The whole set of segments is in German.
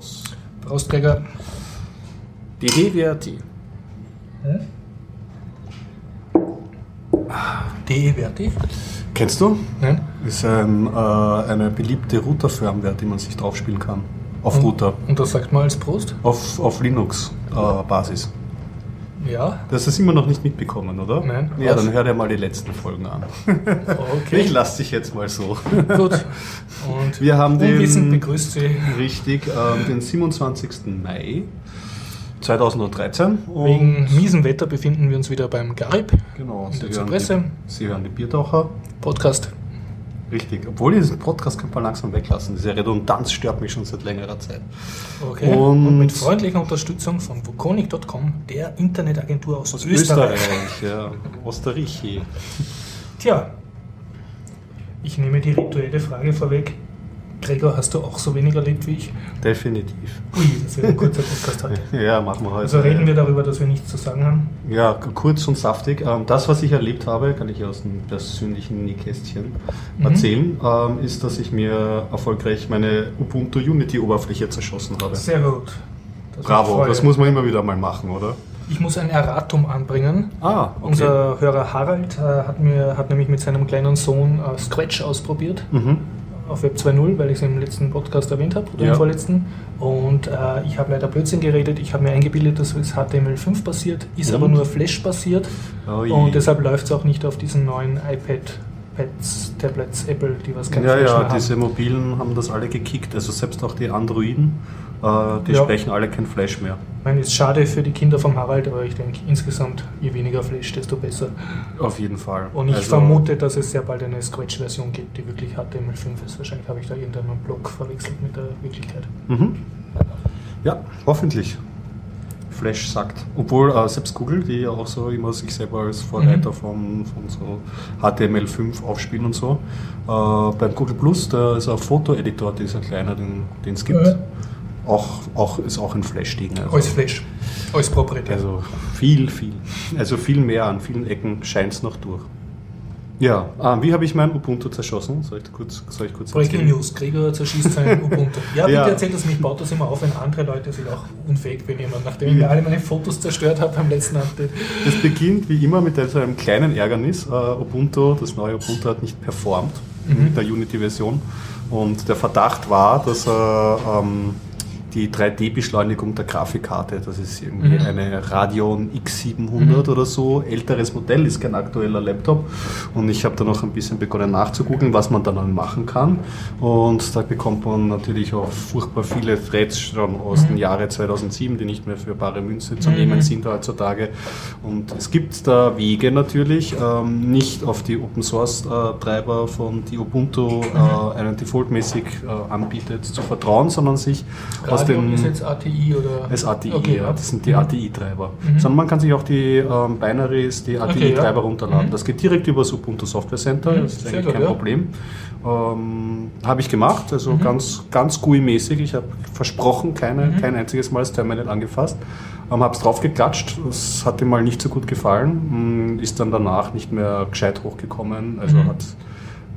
Prost. Prost, Gregor. DEWRT. Hm? DEWRT? Kennst du? Nein? Ist ein, äh, eine beliebte Router-Firmware, die man sich draufspielen kann. Auf Und- Router. Und das sagt man als Prost? Auf, auf Linux-Basis. Ja. das hast du immer noch nicht mitbekommen, oder? Nein. Ja, Was? dann hör dir mal die letzten Folgen an. Okay. Ich lasse dich jetzt mal so. Gut. Und Wir haben den- begrüßt Sie Richtig, ähm, den 27. Mai 2013. Und wegen miesem Wetter befinden wir uns wieder beim Garib genau, in Sie der hören, Zypresse. die, Sie hören die Biertaucher. Podcast. Richtig, obwohl diesen Podcast kann man langsam weglassen. Diese Redundanz stört mich schon seit längerer Zeit. Okay. Und- Und, mit freundlicher Unterstützung von Vukonik.com, der Internetagentur aus, Österreich. ja. Österreich. Tja, ich nehme die rituelle Frage vorweg. Gregor, hast du auch so wenig erlebt wie ich? Definitiv. Ui, das wird ein kurzer Podcast heute. Ja, machen wir heute. Also reden wir darüber, dass wir nichts zu sagen haben. Ja, kurz und saftig. Ähm, Das, was ich erlebt habe, kann ich aus dem persönlichen Nähkästchen Mhm. erzählen, ähm, ist, dass ich mir erfolgreich meine Ubuntu Unity-Oberfläche zerschossen habe. Sehr gut. Das Bravo, das muss man immer wieder mal machen, oder? Ich muss ein Erratum anbringen. Ah, okay. Unser Hörer Harald äh, hat, mir, hat nämlich mit seinem kleinen Sohn äh, Scratch ausprobiert Mhm. Auf Web 2.0, weil ich es im letzten Podcast erwähnt habe oder Ja. im vorletzten. Und äh, ich habe leider Blödsinn geredet. Ich habe mir eingebildet, dass es HTML5 basiert, ist Und? aber nur Flash basiert. Oh. Und deshalb läuft es auch nicht auf diesen neuen iPad, Pads, Tablets, Apple, die was kein ja, Flash ja, mehr haben. diese mobilen haben das alle gekickt. Also selbst auch die Androiden, äh, die Ja. sprechen alle kein Flash mehr. Ich meine, ist schade für die Kinder vom Harald, aber ich denke, insgesamt, je weniger Flash, desto besser. Auf jeden Fall. Und ich Also, vermute, dass es sehr bald eine Scratch-Version gibt, die wirklich HTML5 ist. Wahrscheinlich habe ich da irgendeinen Blog verwechselt mit der Wirklichkeit. Mhm. Ja, hoffentlich. Flash sagt. Obwohl äh, selbst Google, die ja auch so immer sich selber als Vorreiter Mhm. von, von so HTML5 aufspielen und so. Äh, beim Google Plus, da ist ein Fotoeditor, dieser kleiner, den es gibt. Ja. Auch, auch, ist auch ein Flash-Ding. Also, Alles Flash, alles proprietär. also viel, viel. Also viel mehr an vielen Ecken scheint es noch durch. Ja, ah, wie habe ich mein Ubuntu zerschossen? Soll ich kurz, soll ich kurz Breaking erzählen? News, Gregor zerschießt sein Ubuntu. Ja, bitte Ja. erzählt es, mich baut das immer auf, wenn andere Leute sich auch unfähig benehmen, nachdem ich mir alle meine Fotos zerstört habe beim letzten Update. Es beginnt wie immer mit so einem kleinen Ärgernis. Äh, Ubuntu, das neue Ubuntu hat nicht performt Mhm. mit der Unity-Version. Und der Verdacht war, dass er ähm, die 3D-Beschleunigung der Grafikkarte, das ist irgendwie Mhm. eine Radeon X700 oder so, älteres Modell, ist kein aktueller Laptop. Und ich habe da noch ein bisschen begonnen nachzugoogeln, was man dann machen kann. Und da bekommt man natürlich auch furchtbar viele Threads schon aus Mhm. dem Jahre 2007, die nicht mehr für bare Münze zu Mhm. nehmen sind heutzutage. Und es gibt da Wege natürlich, ähm, nicht auf die Open Source äh, Treiber von die Ubuntu äh, einen defaultmäßig äh, anbietet zu vertrauen, sondern sich aus Radio den ist jetzt ATI oder? das ATI, Okay, ja, das sind die Mhm. ATI-Treiber. Mhm. Sondern man kann sich auch die ähm, Binaries, die ATI-Treiber ja. runterladen. Mhm. Das geht direkt über das Ubuntu Software Center, Mhm, das ist sehr eigentlich gut, kein ja. Problem. Ähm, habe ich gemacht, also Mhm. ganz, ganz GUI-mäßig. Ich habe versprochen, keine, Mhm. kein einziges Mal das Terminal angefasst. Ähm, habe es drauf geklatscht, das hat ihm mal nicht so gut gefallen, mm, ist dann danach nicht mehr gescheit hochgekommen. Also hat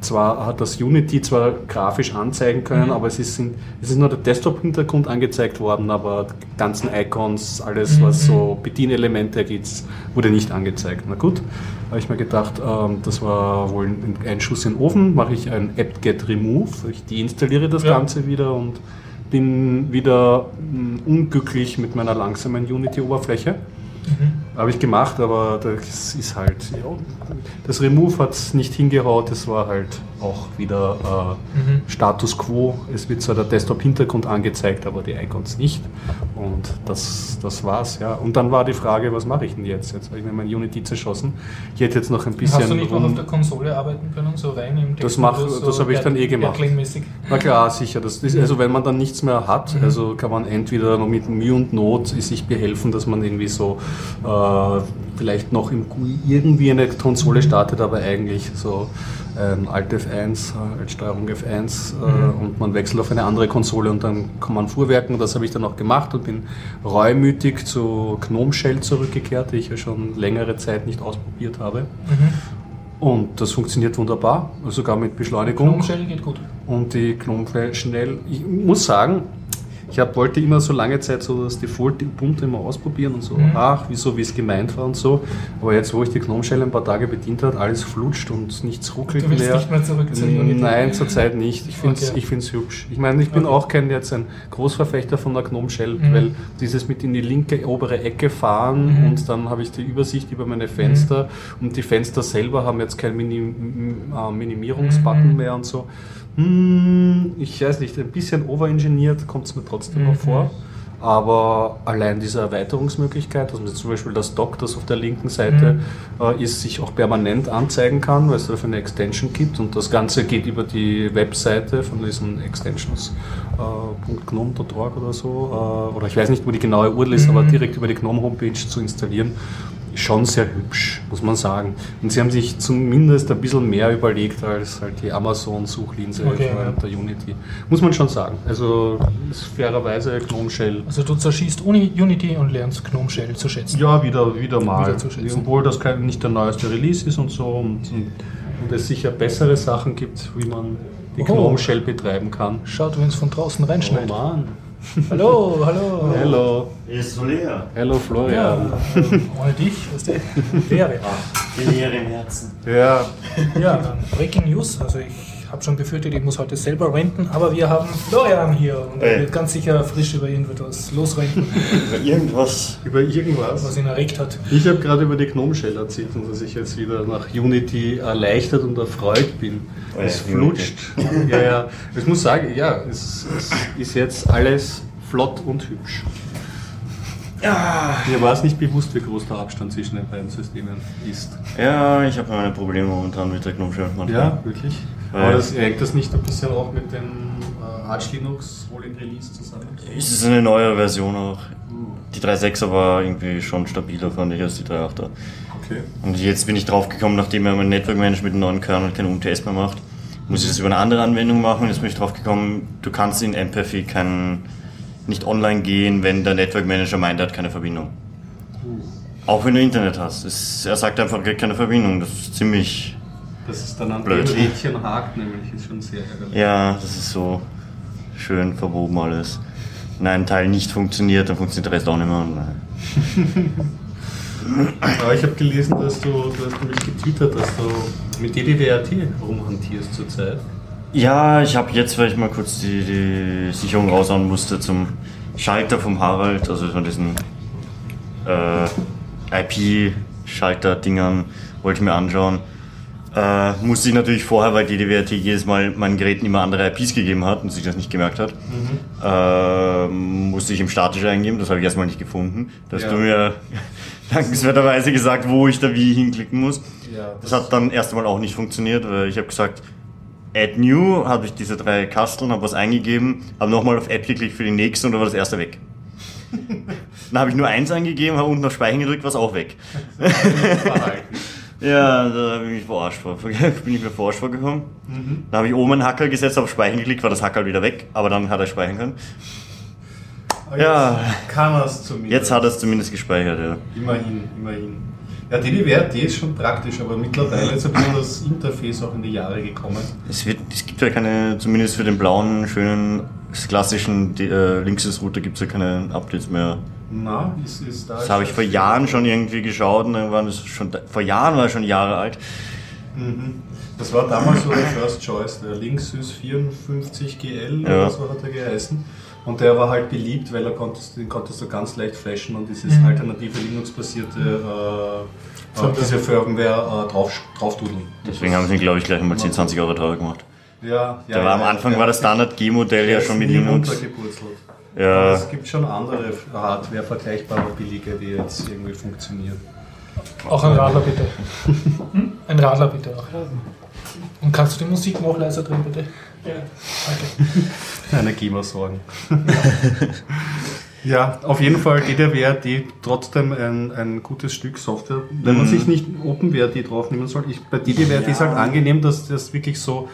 zwar hat das Unity zwar grafisch anzeigen können, Mhm. aber es ist, sind- es ist nur der Desktop-Hintergrund angezeigt worden, aber die ganzen Icons, alles Mhm. was so Bedienelemente gibt, wurde nicht angezeigt. Na gut, habe ich mir gedacht, ähm, das war wohl ein, ein Schuss in den Ofen, mache ich ein apt-get remove, ich deinstalliere das Ja. Ganze wieder und bin wieder mm, unglücklich mit meiner langsamen Unity-Oberfläche. Mhm. Habe ich gemacht, aber das ist halt, ja, das Remove hat es nicht hingehaut, es war halt auch wieder äh, Mhm. Status Quo. Es wird zwar der Desktop-Hintergrund angezeigt, aber die Icons nicht. Und das, das war's, ja. Und dann war die Frage, was mache ich denn jetzt? Jetzt habe ich mir mein Unity zerschossen. Ich hätte jetzt noch ein bisschen. Hast du nicht noch auf der Konsole arbeiten können, so rein im Das mach- Textmodus, das so habe ich dann eh gemacht. Na klar, sicher. Das ist, also wenn man dann nichts mehr hat, Mhm. also kann man entweder noch mit Mühe und Not sich behelfen, dass man irgendwie so äh, vielleicht noch im GUI irgendwie eine Konsole Mhm. startet, aber eigentlich so ähm, Alt F1 äh, als Steuerung F1 äh, Mhm. und man wechselt auf eine andere Konsole und dann kann man fuhrwerken. Das habe ich dann auch gemacht und bin reumütig zu Gnome Shell zurückgekehrt, die ich ja schon längere Zeit nicht ausprobiert habe. Mhm. Und das funktioniert wunderbar, sogar mit Beschleunigung. Gnome Shell geht gut. Und die Gnome schnell. Ich muss sagen, Ich hab, wollte immer so lange Zeit so das Default Ubuntu immer ausprobieren und so, Mhm. ach, wieso, wie es gemeint war und so. Aber jetzt, wo ich die Gnome Shell ein paar Tage bedient hat, alles flutscht und nichts ruckelt Du willst mehr. nicht mehr zurück? Nein, zurzeit nicht. Ich finde es Okay. ich hübsch. Ich meine, ich bin Okay. auch kein jetzt ein Großverfechter von der Gnome Shell, Mhm. weil dieses mit in die linke obere Ecke fahren Mhm. und dann habe ich die Übersicht über meine Fenster und die Fenster selber haben jetzt keinen Mini m- äh, Minimierungsbutton Mhm. mehr und so. Hm, ich weiß nicht, ein bisschen overengineert kommt es mir trotzdem noch Mhm. vor. Aber allein diese Erweiterungsmöglichkeit, dass man jetzt zum Beispiel das Dock, das auf der linken Seite äh, ist, sich auch permanent anzeigen kann, weil es dafür eine Extension gibt und das Ganze geht über die Webseite von diesen extensions.gnome.org oder so, äh, oder ich weiß nicht, wo die genaue URL ist, Mhm. aber direkt über die Gnome-Homepage zu installieren, schon sehr hübsch, muss man sagen. Und sie haben sich zumindest ein bisschen mehr überlegt als halt die Amazon-Suchlinse Okay, ja. der Unity. Muss man schon sagen. Also ist fairerweise Gnome Shell Also du zerschießt Uni Unity und lernst Gnome Shell zu schätzen. ja, wieder, wieder mal. Wieder zu schätzen. Obwohl das kein, nicht der neueste Release ist und so und, und, und es sicher bessere Sachen gibt, wie man die Oh. Gnome Shell betreiben kann. Schaut, wenn es von draußen reinschneit. Oh Mann. Hallo, hallo. Hello. Ist so leer. Hello Ja, Florian. äh, ohne dich, weißt du, wäre. Die Leere im Herzen. Ja. Ja, dann Breaking News. Also ich habe schon befürchtet, ich muss heute selber renten, aber wir haben Florian hier und er Hey. wird ganz sicher frisch über irgendetwas losrenten, Über irgendwas. Über irgendwas. was ihn erregt hat. Ich habe gerade über die Gnome Shell erzählt und dass ich jetzt wieder nach Unity erleichtert und erfreut bin. Oh ja, es flutscht. ja, ja. Ich muss sagen, ja, es, es ist jetzt alles flott und hübsch. Ja. Mir war es nicht bewusst, wie groß der Abstand zwischen den beiden Systemen ist. Ja, ich habe meine Probleme momentan mit der Gnome Shell. manchmal. wirklich. Aber das hängt das nicht ein bisschen auch mit dem äh, Arch Linux Rolling Release zusammen? Es ist eine neue Version auch. Die 3.6er war irgendwie schon stabiler, fand ich, als die 3.8er. Okay. Und jetzt bin ich drauf gekommen, nachdem er mein Network Manager mit dem neuen Kernel keine UMTS mehr macht, muss ich das über eine andere Anwendung machen. Jetzt bin ich drauf gekommen, du kannst in MPFI kein, nicht online gehen, wenn der Network Manager meint, er hat keine Verbindung. Auch wenn du Internet hast. Es, er sagt einfach, er hat keine Verbindung. Das ist ziemlich. Das ist dann an Blöd. dem Rädchen hakt, nämlich ist schon sehr ärgerlich. Ja, das ist so schön verwoben alles. Wenn ein Teil nicht funktioniert, dann funktioniert der Rest auch nicht mehr. Aber ich habe gelesen, dass du, du hast nämlich getwittert, dass du mit DDWRT rumhantierst zurzeit. Ja, ich habe jetzt, weil ich mal kurz die, die Sicherung raushauen musste, zum Schalter vom Harald, also von diesen äh, IP-Schalter-Dingern, wollte ich mir anschauen. Äh, musste ich natürlich vorher, weil DDWRT jedes Mal meinen Geräten immer andere IPs gegeben hat und sich das nicht gemerkt hat, äh, musste ich im Statisch eingeben, das habe ich erstmal nicht gefunden. Da hast Ja. du mir dankenswerterweise gesagt, wo ich da wie hinklicken muss. Ja, Das hat dann erst einmal auch nicht funktioniert, weil ich habe gesagt, Add New, habe ich diese drei Kasteln, habe was eingegeben, habe nochmal auf Add geklickt für die nächste und dann war das erste weg. dann habe ich nur eins eingegeben, habe unten auf Speichern gedrückt, war es auch weg. Ja, da habe ich verarscht vor, bin ich mir verarscht vorgekommen. Dann habe ich oben einen Hacker gesetzt, auf Speichern geklickt, war das Hacker wieder weg, aber dann hat er speichern können. Aber Ja. jetzt Kann er es zumindest. Jetzt hat er es zumindest gespeichert, ja. Immerhin, immerhin. Ja, DDWRT ist schon praktisch, aber mittlerweile ist ein bisschen das Interface auch in die Jahre gekommen. Es, wird, es gibt ja keine, zumindest für den blauen, schönen, klassischen äh, Linksys-Router gibt es ja keine Updates mehr. Na, ist, ist da. Das habe ich vor Jahren schon irgendwie geschaut und dann waren das schon, vor Jahren war ich schon Jahre alt. Mhm. Das war damals so der First Choice, der Linksys 54GL Ja. oder so hat er geheißen. Und der war halt beliebt, weil er konntest, den konntest du ganz leicht flashen und dieses Mhm. alternative Linux-basierte äh, äh, Firmware. diese Firmware äh, drauf, draufdudeln. Deswegen haben sie ihn, glaube ich, gleich einmal 10, 20 Euro teurer gemacht. Ja, ja. Der war am ja, Anfang ja. war das Standard-G-Modell ja schon mit Linux. Ja. Es gibt schon andere Hardware, vergleichbare billige, die jetzt irgendwie funktionieren. Auch ein Radler bitte. Hm? Ein Radler bitte auch. Und kannst du die Musik noch leiser drehen bitte? Ja. Danke. Keine GEMA-Sorgen. ja, auf jeden Fall DDWRT trotzdem ein, ein gutes Stück Software. Wenn man Mhm. sich nicht OpenWRT draufnehmen soll, ich, bei DDWRT ist halt angenehm, dass das wirklich so,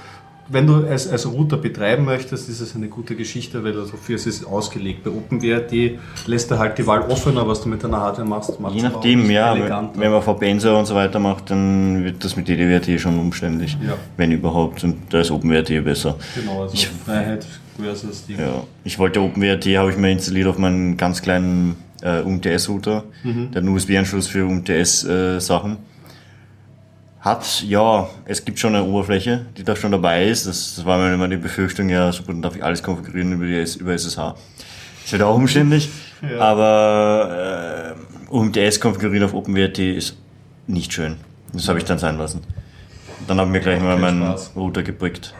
wenn du es als Router betreiben möchtest, ist es eine gute Geschichte, weil dafür ist es ausgelegt. Bei OpenWRT lässt er halt die Wahl offener, was du mit deiner Hardware machst. Je nachdem, ja. eleganter. Wenn man VPN-Server und so weiter macht, dann wird das mit DDWRT schon umständlich. Ja. Wenn überhaupt. Und da ist OpenWRT besser. Genau, also Ich- Freiheit versus die. Ja, ich wollte OpenWRT, habe ich mir installiert auf meinen ganz kleinen äh, UMTS-Router, Mhm. der USB-Anschluss für UMTS-Sachen. Hat, ja, es gibt schon eine Oberfläche, die da schon dabei ist. Das, das war mir immer die Befürchtung, ja, super, dann darf ich alles konfigurieren über, die, über SSH. Ist halt auch umständlich, Ja. aber äh, UMTS konfigurieren auf OpenWRT ist nicht schön. Das habe ich dann sein lassen. Dann habe ich mir gleich mal meinen Spaß. Router gebrickt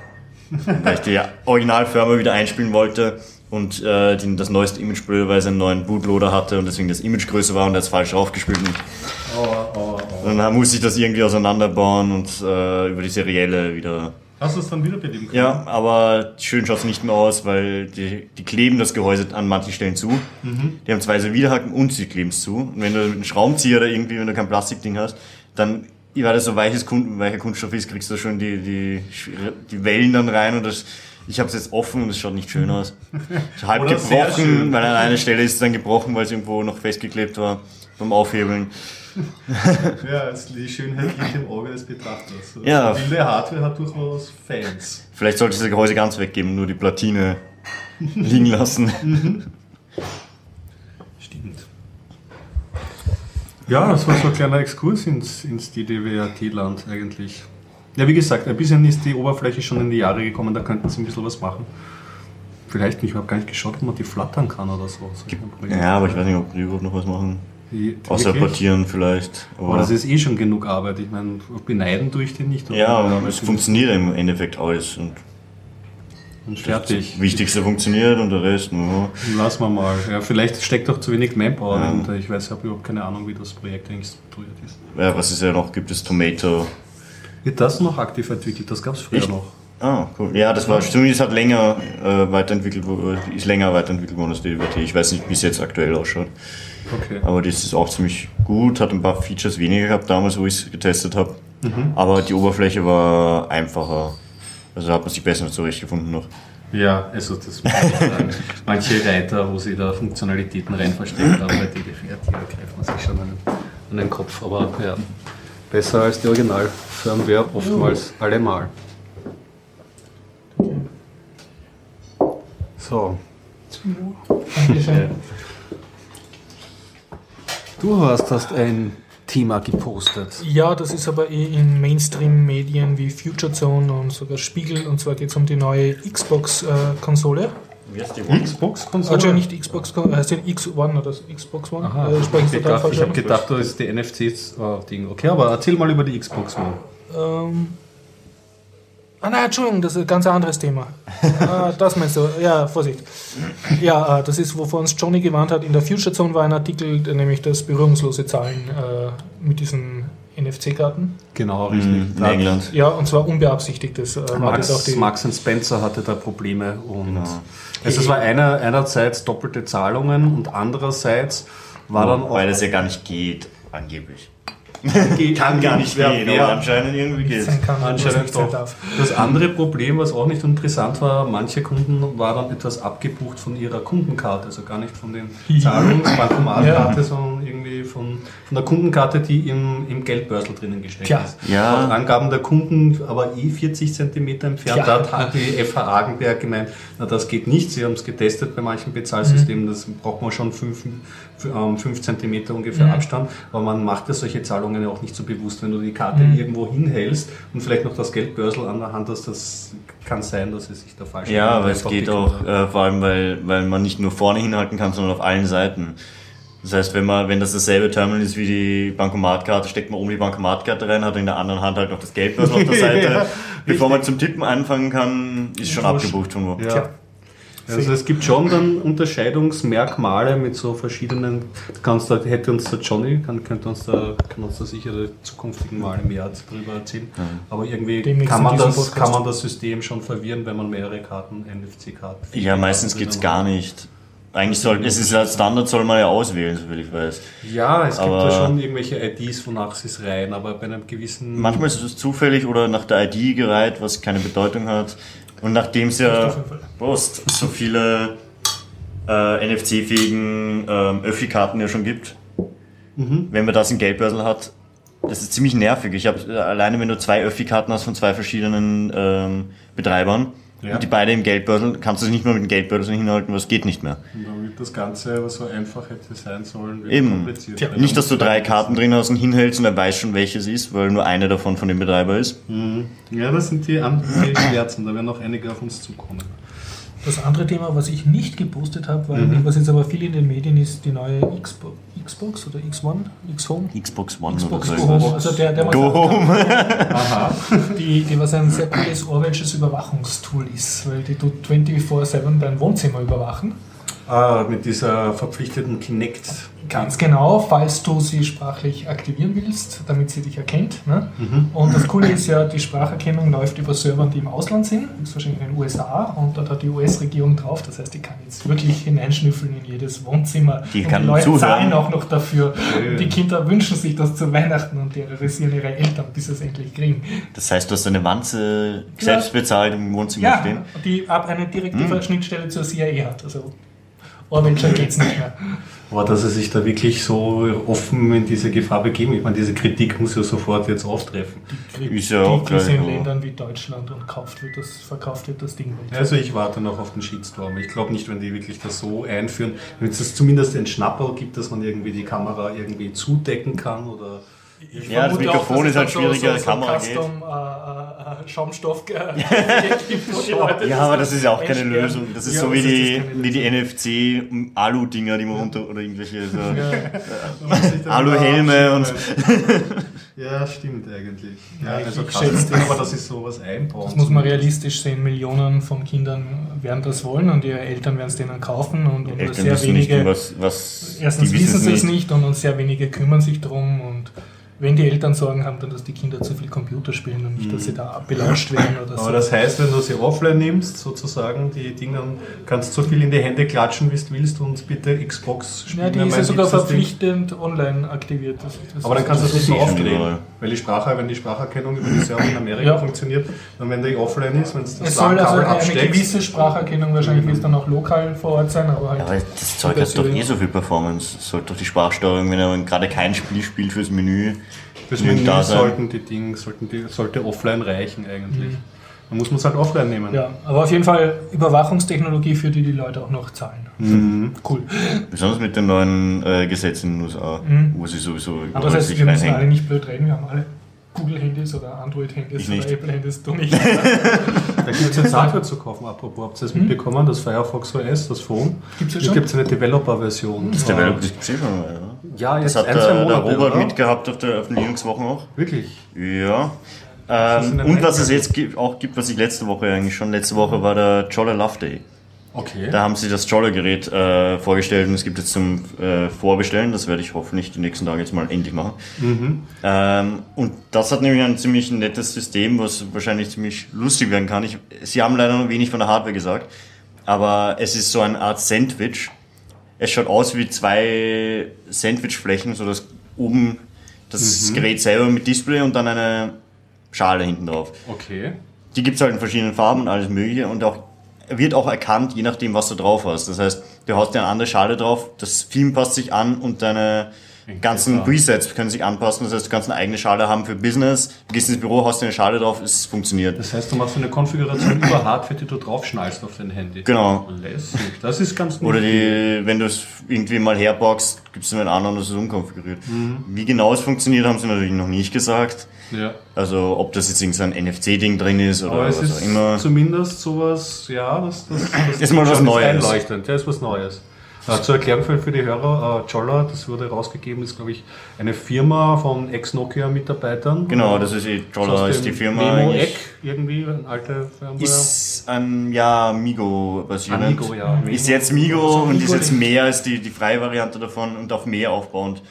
weil ich die Originalfirma wieder einspielen wollte und äh, die, das neueste Image blöderweise einen neuen Bootloader hatte und deswegen das Image größer war und er ist falsch draufgespielt. Oh, oh. Dann musste ich das irgendwie auseinanderbauen und äh, über die Serielle wieder. Hast du es dann wieder bedienen können? Ja, aber schön schaut es nicht mehr aus, weil die, die kleben das Gehäuse an manchen Stellen zu. Die haben zwei so Widerhaken und sie kleben es zu. Und wenn du mit einem Schraubenzieher oder irgendwie, wenn du kein Plastikding hast, dann, weil das so weiches Kun weicher Kunststoff ist, kriegst du schon die, die, die Wellen dann rein und das, ich habe es jetzt offen und es schaut nicht schön aus. Ist halb gebrochen, weil an einer Stelle ist es dann gebrochen, weil es irgendwo noch festgeklebt war beim Aufhebeln. Ja, es, die Schönheit liegt im Auge des Betrachters. Ja. Wilde Hardware hat durchaus Fans. Vielleicht sollte ich das Gehäuse ganz weggeben, nur die Platine liegen lassen. Stimmt. Ja, das war so ein kleiner Exkurs ins, ins DDWRT-Land eigentlich. Ja, wie gesagt, ein bisschen ist die Oberfläche schon in die Jahre gekommen, da könnten sie ein bisschen was machen. Vielleicht nicht, ich habe gar nicht geschaut, ob man die flattern kann oder so. so. Ja, aber ich weiß nicht, ob die überhaupt noch was machen. Die- Außer wirklich? portieren vielleicht. Aber das ist eh schon genug Arbeit. Ich meine, beneiden tue ich die nicht. ja, aber aber es funktioniert im Endeffekt alles. Und Und fertig. das Wichtigste funktioniert und der Rest nur. Lassen wir mal. Ja, vielleicht steckt auch zu wenig Manpower Ja. dahinter. Ich weiß, ich habe überhaupt keine Ahnung, wie das Projekt eigentlich strukturiert ist. Ja, was es ja noch gibt, ist Tomato. Wird das noch aktiv entwickelt? Das gab es früher Echt? noch. Ah, cool. Ja, das war zumindest hat länger äh, weiterentwickelt, wo- ist länger weiterentwickelt worden als DWT. Ich weiß nicht, wie es jetzt aktuell ausschaut. Okay. Aber das ist auch ziemlich gut, hat ein paar Features weniger gehabt damals, wo ich es getestet habe. Mhm. Aber die Oberfläche war einfacher. Also hat man sich besser zurechtgefunden noch. Ja, also das muss ich sagen. Manche Reiter, wo sie da Funktionalitäten rein versteckt haben, bei DDFRT, da greift man sich schon an den, an den Kopf. Aber ja, besser als die Original-Firmware oftmals allemal. So, Dankeschön. du hast, hast ein Thema gepostet. Ja, das ist aber eh in Mainstream-Medien wie Future Zone und sogar Spiegel. Und zwar geht es um die neue Xbox-Konsole. Wie heißt die Xbox-Konsole? Also nicht Xbox, heißt die X One oder Xbox One? Aha, Äh, ich ich ich habe gedacht, das ist die NFC-Ding. Okay, aber erzähl mal über die Xbox One. Ähm, ah nein, Entschuldigung, das ist ein ganz anderes Thema. ah, das meinst du? Ja, Vorsicht. Ja, äh, das ist, wovon uns Johnny gewarnt hat. In der Future Zone war ein Artikel, nämlich das berührungslose Zahlen äh, mit diesen NFC-Karten. Genau, richtig. Mhm, in England. Ja, und zwar unbeabsichtigtes. Äh, Max, die, Max und Spencer hatte da Probleme und Genau. also es war einer, einerseits doppelte Zahlungen und andererseits war dann auch Weil das ja gar nicht geht, angeblich. Geht- Kann gar nicht gehen, aber anscheinend irgendwie geht was Anscheinend doch. darf. Das andere Problem, was auch nicht interessant war, manche Kunden war dann etwas abgebucht von ihrer Kundenkarte, also gar nicht von den Zahlungsbankomatkarte, sondern irgendwie von, der Kundenkarte, die im, im Geldbörsel drinnen gesteckt Tja. ist. Ja. Laut Angaben der Kunden aber eh 40 cm entfernt. Da hat die FH Argenberg gemeint, na das geht nicht. Sie haben es getestet bei manchen Bezahlsystemen, das braucht man schon 5 ähm, cm ungefähr Mhm. Abstand. Aber man macht ja solche Zahlungen ja auch nicht so bewusst, wenn du die Karte Mhm. irgendwo hinhältst und vielleicht noch das Geldbörsel an der Hand hast, das kann sein, dass es sich da falsch Ja, aber es geht auch, äh, vor allem, weil, weil man nicht nur vorne hinhalten kann, sondern auf allen Seiten. Das heißt, wenn man, wenn das dasselbe Terminal ist wie die Bankomatkarte, steckt man oben die Bankomatkarte rein, hat in der anderen Hand halt noch das Geldbörsel auf der Seite. Ja, Bevor man zum Tippen anfangen kann, ist schon Wurscht. abgebucht von wo. Ja. Tja. Also es gibt schon dann Unterscheidungsmerkmale mit so verschiedenen, kannst da, hätte uns der Johnny, kann, könnte uns da, kann uns da sicher die zukünftigen Male mehr darüber erzählen. Aber irgendwie Demnächst kann man, das, Podcast. kann man das System schon verwirren, wenn man mehrere Karten, NFC-Karten. Ja, meistens geht's gar nicht. Eigentlich soll, es ist als Standard soll man ja auswählen, soviel ich weiß. Ja, es gibt Aber- da schon irgendwelche IDs, wonach sie es rein, aber bei einem gewissen... Manchmal ist es zufällig oder nach der ID gereiht, was keine Bedeutung hat. Und nachdem es ja. Prost, so viele äh, NFC-fähigen ähm, Öffi-Karten ja schon gibt, wenn man das im Geldbörsel hat, das ist ziemlich nervig. Ich habe alleine, wenn du zwei Öffi-Karten hast von zwei verschiedenen ähm, Betreibern, Ja. Und die beide im Geldbeutel, kannst du es nicht mehr mit dem Geldbeutel hinhalten, was geht nicht mehr. Und damit das Ganze so einfach hätte sein sollen, wird Eben. kompliziert. Ja. Nicht, dass du drei Karten drin hast und hinhältst und er weiß schon, welches ist, weil nur eine davon von dem Betreiber ist. Ja, das sind die anderen Schmerzen, da werden noch einige auf uns zukommen. Das andere Thema, was ich nicht gepostet habe, weil was jetzt aber viel in den Medien ist, die neue Xbox, Xbox oder X1, X-Home. Xbox One Xbox oder Go so. Home, also der, der Home. Aha. die, die was ein sehr cooles Orwellsches Überwachungstool ist, weil die tut 24-7 dein Wohnzimmer überwachen. Ah, mit dieser verpflichteten Kinect. Ganz genau, falls du sie sprachlich aktivieren willst, damit sie dich erkennt. Ne? Und das Coole ist ja, die Spracherkennung läuft über Servern, die im Ausland sind, ist wahrscheinlich in den USA, und dort hat die US-Regierung drauf. Das heißt, die kann jetzt wirklich hineinschnüffeln in jedes Wohnzimmer. Die und kann die Leute zuhören. zahlen auch noch dafür. Ja. Die Kinder wünschen sich das zu Weihnachten und terrorisieren ihre Eltern, bis sie es endlich kriegen. Das heißt, du hast eine Wanze selbst bezahlt im Wohnzimmer Ja, stehen. die ab eine direkte Hm. Schnittstelle zur CIA hat. Also Orwellscher geht's nicht mehr. Aber dass er sich da wirklich so offen in diese Gefahr begeben, ich meine, diese Kritik muss ja sofort jetzt auftreffen. Ist ja auch die, gleich, die in Ländern wie Deutschland und kauft wird das, verkauft wird das Ding weltweit. Also ich warte noch auf den Shitstorm. Ich glaube nicht, wenn die wirklich das so einführen, wenn es zumindest den Schnapperl gibt, dass man irgendwie die Kamera irgendwie zudecken kann oder Ich Ja, das Mikrofon dass es ist halt schwieriger, so, so Kamera Custom, äh, äh, äh, Schaumstoff äh, Leute Ja, aber das ist ja auch keine. Lösung. Das ist Ja, so wie die, wie die. NFC-Alu-Dinger, die man runter oder irgendwelche so Ja. Aluhelme und Ja, stimmt eigentlich. Ja, Ja, ich- also ich schätze, aber das ist sowas einbauen. Das muss man realistisch sehen. Millionen von Kindern werden das wollen und ihre Eltern werden es denen kaufen und, und Eltern sehr wissen nicht, wenige. was, was Erstens wissen sie es nicht. nicht und, und sehr wenige kümmern sich drum und wenn die Eltern Sorgen haben, dann, dass die Kinder zu viel Computer spielen und nicht, dass sie da belauscht werden oder so. Aber das heißt, wenn du sie offline nimmst, sozusagen, die Dinger, kannst du so viel in die Hände klatschen, wie du willst und bitte Xbox spielen. ja, die ist ja sogar liebstes Ding. verpflichtend online aktiviert. Das, das Aber dann kannst du es Das nicht eh schon aufdrehen. Weil die Sprache, wenn die Spracherkennung über die Server in Amerika Ja. funktioniert, dann wenn die offline ist, wenn es das Es soll also eine absteckst, gewisse Spracherkennung wahrscheinlich es dann auch lokal vor Ort sein, aber halt. Aber das Zeug hat doch eh so viel Performance. Sollte doch die Sprachsteuerung, wenn er gerade kein Spiel spielt fürs Menü, mit Menü da sein. sollten die Dinge, sollten die, sollte offline reichen eigentlich. Dann muss man es halt offline nehmen. Mhm. Ja, aber auf jeden Fall Überwachungstechnologie, für die die Leute auch noch zahlen. Mhm. Cool. besonders mit den neuen äh, Gesetzen in den USA, wo sie sowieso überall Andererseits, sich wir müssen alle nicht blöd reden, wir haben alle Google-Handys oder Android-Handys oder. Apple-Handys, du nicht. Da gibt es jetzt Hardware zu kaufen, apropos. Habt ihr das mitbekommen? Das Firefox OS, das Phone. Gibt's jetzt Da schon? gibt es eine Developer-Version. Das Develop das gibt's eh schon mal, ja. Ja, Das jetzt hat ein, der, der Robert oder? mitgehabt auf, der, auf den Linux-Wochen auch. Wirklich? Ja. Ähm, und was es jetzt gibt, auch gibt, was ich letzte Woche eigentlich schon, letzte Woche war der Jolla Love Day. Okay. Da haben sie das Jolla-Gerät äh, vorgestellt und es gibt jetzt zum äh, Vorbestellen, das werde ich hoffentlich die nächsten Tage jetzt mal endlich machen. Ähm, und das hat nämlich ein ziemlich nettes System, was wahrscheinlich ziemlich lustig werden kann. Ich, sie haben leider noch wenig von der Hardware gesagt, aber es ist so eine Art Sandwich. Es schaut aus wie zwei Sandwichflächen, so dass oben das Gerät selber mit Display und dann eine Schale hinten drauf. Okay. Die gibt's halt in verschiedenen Farben und alles mögliche und auch wird auch erkannt, je nachdem, was du drauf hast. Das heißt, du hast dir eine andere Schale drauf, das Theme passt sich an und deine ganzen. Presets können sich anpassen. Das heißt, du kannst eine eigene Schale haben für Business. Du gehst ins Büro, hast eine Schale drauf, es funktioniert. Das heißt, du machst eine Konfiguration über Hardware, die du draufschnallst auf dein Handy. Genau. Lässig. Das ist ganz Oder nett. die, wenn du es irgendwie mal herboxst, gibst du einen anderen, das ist umkonfiguriert. Wie genau es funktioniert, haben sie natürlich noch nicht gesagt. Ja. Also ob das jetzt irgendein NFC-Ding drin ist oder es was auch ist immer. zumindest sowas, ja, das, das, das Ist mal was Neues. einleuchtend. Ja, ist was Neues. Äh, zur Erklärung für, für die Hörer, äh, Jolla, das wurde rausgegeben, ist glaube ich eine Firma von Ex-Nokia-Mitarbeitern. Genau, das ist eh Jolla, ist die Firma. Eigentlich. Eck, irgendwie, eine alte Firma. Ist ein, ja, Migo basierend. Amigo, ja. Ist jetzt Migo Also und ist Migo jetzt mehr als die, die freie Variante davon und auf mehr aufbauend.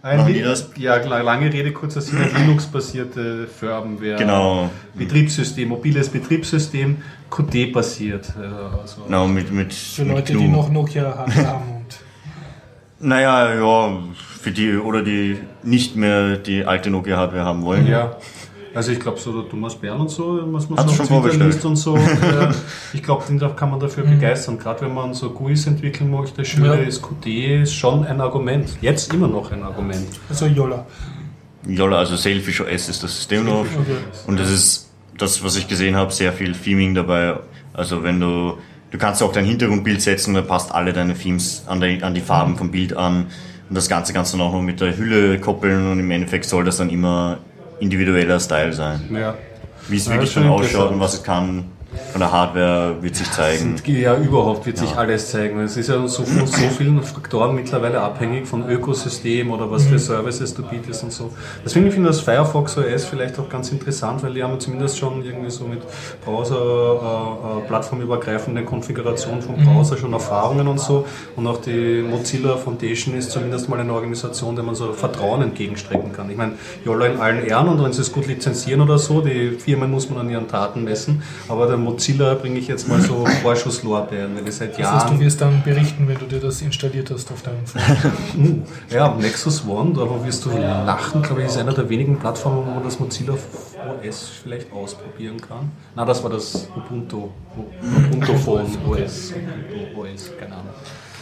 Ein Machen die das? Ja, klar, lange Rede, kurzer Sinn, Linux-basierte Firmware. Genau. Betriebssystem, mobiles Betriebssystem, Qt-basiert. äh, Also Genau, mit, mit, Für mit Leute, GNU. die noch Nokia Hardware haben und Naja, ja, für die, oder die nicht mehr die alte Nokia-Hardware haben wollen. Ja. Also ich glaube so der Thomas Bern und so, was man Hat's so schon auf Twitter liest und so. äh, ich glaube, den kann man dafür begeistern. Gerade wenn man so GUIs entwickeln möchte, schöne Ja. ist Qt ist schon ein Argument. Jetzt immer noch ein Argument. also Yola. Jolla, also Sailfish OS ist das System drauf. Okay. Und das ist das, was ich gesehen habe, sehr viel Theming dabei. Also wenn du, du kannst auch dein Hintergrundbild setzen, da passt alle deine Themes an die, an die Farben vom Bild an. Und das Ganze kannst du dann auch noch mit der Hülle koppeln und im Endeffekt soll das dann immer individueller Style sein. Ja. Wie es Ja, wirklich schon ausschaut und was es kann von der Hardware wird sich zeigen. Ja, überhaupt wird sich alles zeigen. Es ist ja so von so vielen Faktoren mittlerweile abhängig von Ökosystem oder was für Services du bietest und so. Deswegen finde ich das Firefox OS vielleicht auch ganz interessant, weil die haben zumindest schon irgendwie so mit Browser, äh, äh, plattformübergreifende Konfiguration vom Browser schon Erfahrungen und so. Und auch die Mozilla Foundation ist zumindest mal eine Organisation, der man so Vertrauen entgegenstrecken kann. Ich meine, Yolla in allen Ehren und wenn sie es gut lizenzieren oder so, die Firmen muss man an ihren Taten messen, aber der Mozilla bringe ich jetzt mal so Vorschusslorbeeren, weil die seit Das heißt, du Jahren wirst dann berichten, wenn du dir das installiert hast auf deinem Phone. Ja, Nexus One, da wirst du lachen, glaube ich, ist einer der wenigen Plattformen, wo man das Mozilla OS vielleicht ausprobieren kann. Na, das war das Ubuntu, Ubuntu Phone OS, Ubuntu OS, keine Ahnung.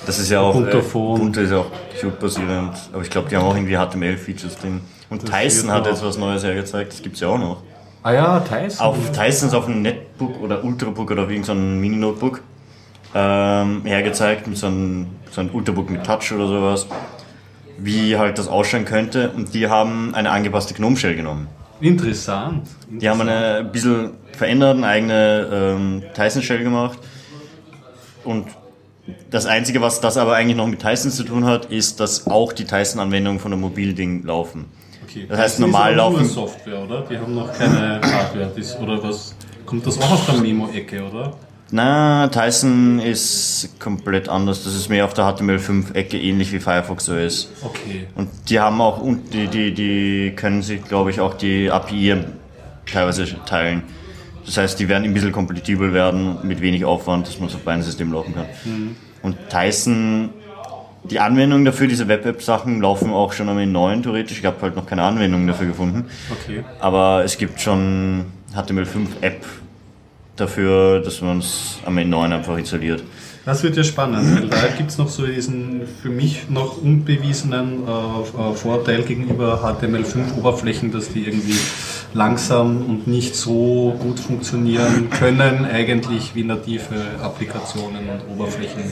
Das ist ja auch, Ubuntu äh, Phone. Ubuntu ist ja auch Qt-basierend, aber ich glaube, die haben auch irgendwie HTML-Features drin. Und Das Tyson hat jetzt was Neues hergezeigt, das gibt's ja auch noch. Ah ja, Tyson. Auf Tysons auf einem Netbook oder Ultrabook oder irgendein so ein Mini-Notebook ähm, hergezeigt, mit so einem, so einem Ultrabook mit Touch oder sowas, wie halt das ausschauen könnte. Und die haben eine angepasste GNOME Shell genommen. Interessant. Die haben eine ein bisschen verändert, eine eigene ähm, Tyson Shell gemacht. Und das Einzige, was das aber eigentlich noch mit Tyson zu tun hat, ist, dass auch die Tyson-Anwendungen von der Mobilding laufen. Okay. Das heißt, Tyson normal ist aber nur laufen- Software, oder? Die haben noch keine Hardware. Das, oder was? Kommt das auch aus der Memo-Ecke, oder? Na, Tyson ist komplett anders. Das ist mehr auf der HTML5-Ecke, ähnlich wie Firefox OS. Okay. Und die haben auch, und die, die, die können sich, glaube ich, auch die API teilweise teilen. Das heißt, die werden ein bisschen kompatibel werden, mit wenig Aufwand, dass man so auf beiden Systemen laufen kann. Und Tyson, die Anwendungen dafür, diese Web-App-Sachen, laufen auch schon am neuen theoretisch. Ich habe halt noch keine Anwendungen dafür gefunden. Okay. Aber es gibt schon HTML5-App dafür, dass man es am N9 einfach installiert. Das wird ja spannend, weil da gibt es noch so diesen für mich noch unbewiesenen äh, äh, Vorteil gegenüber HTML5-Oberflächen, dass die irgendwie langsam und nicht so gut funktionieren können, eigentlich wie native Applikationen und Oberflächen.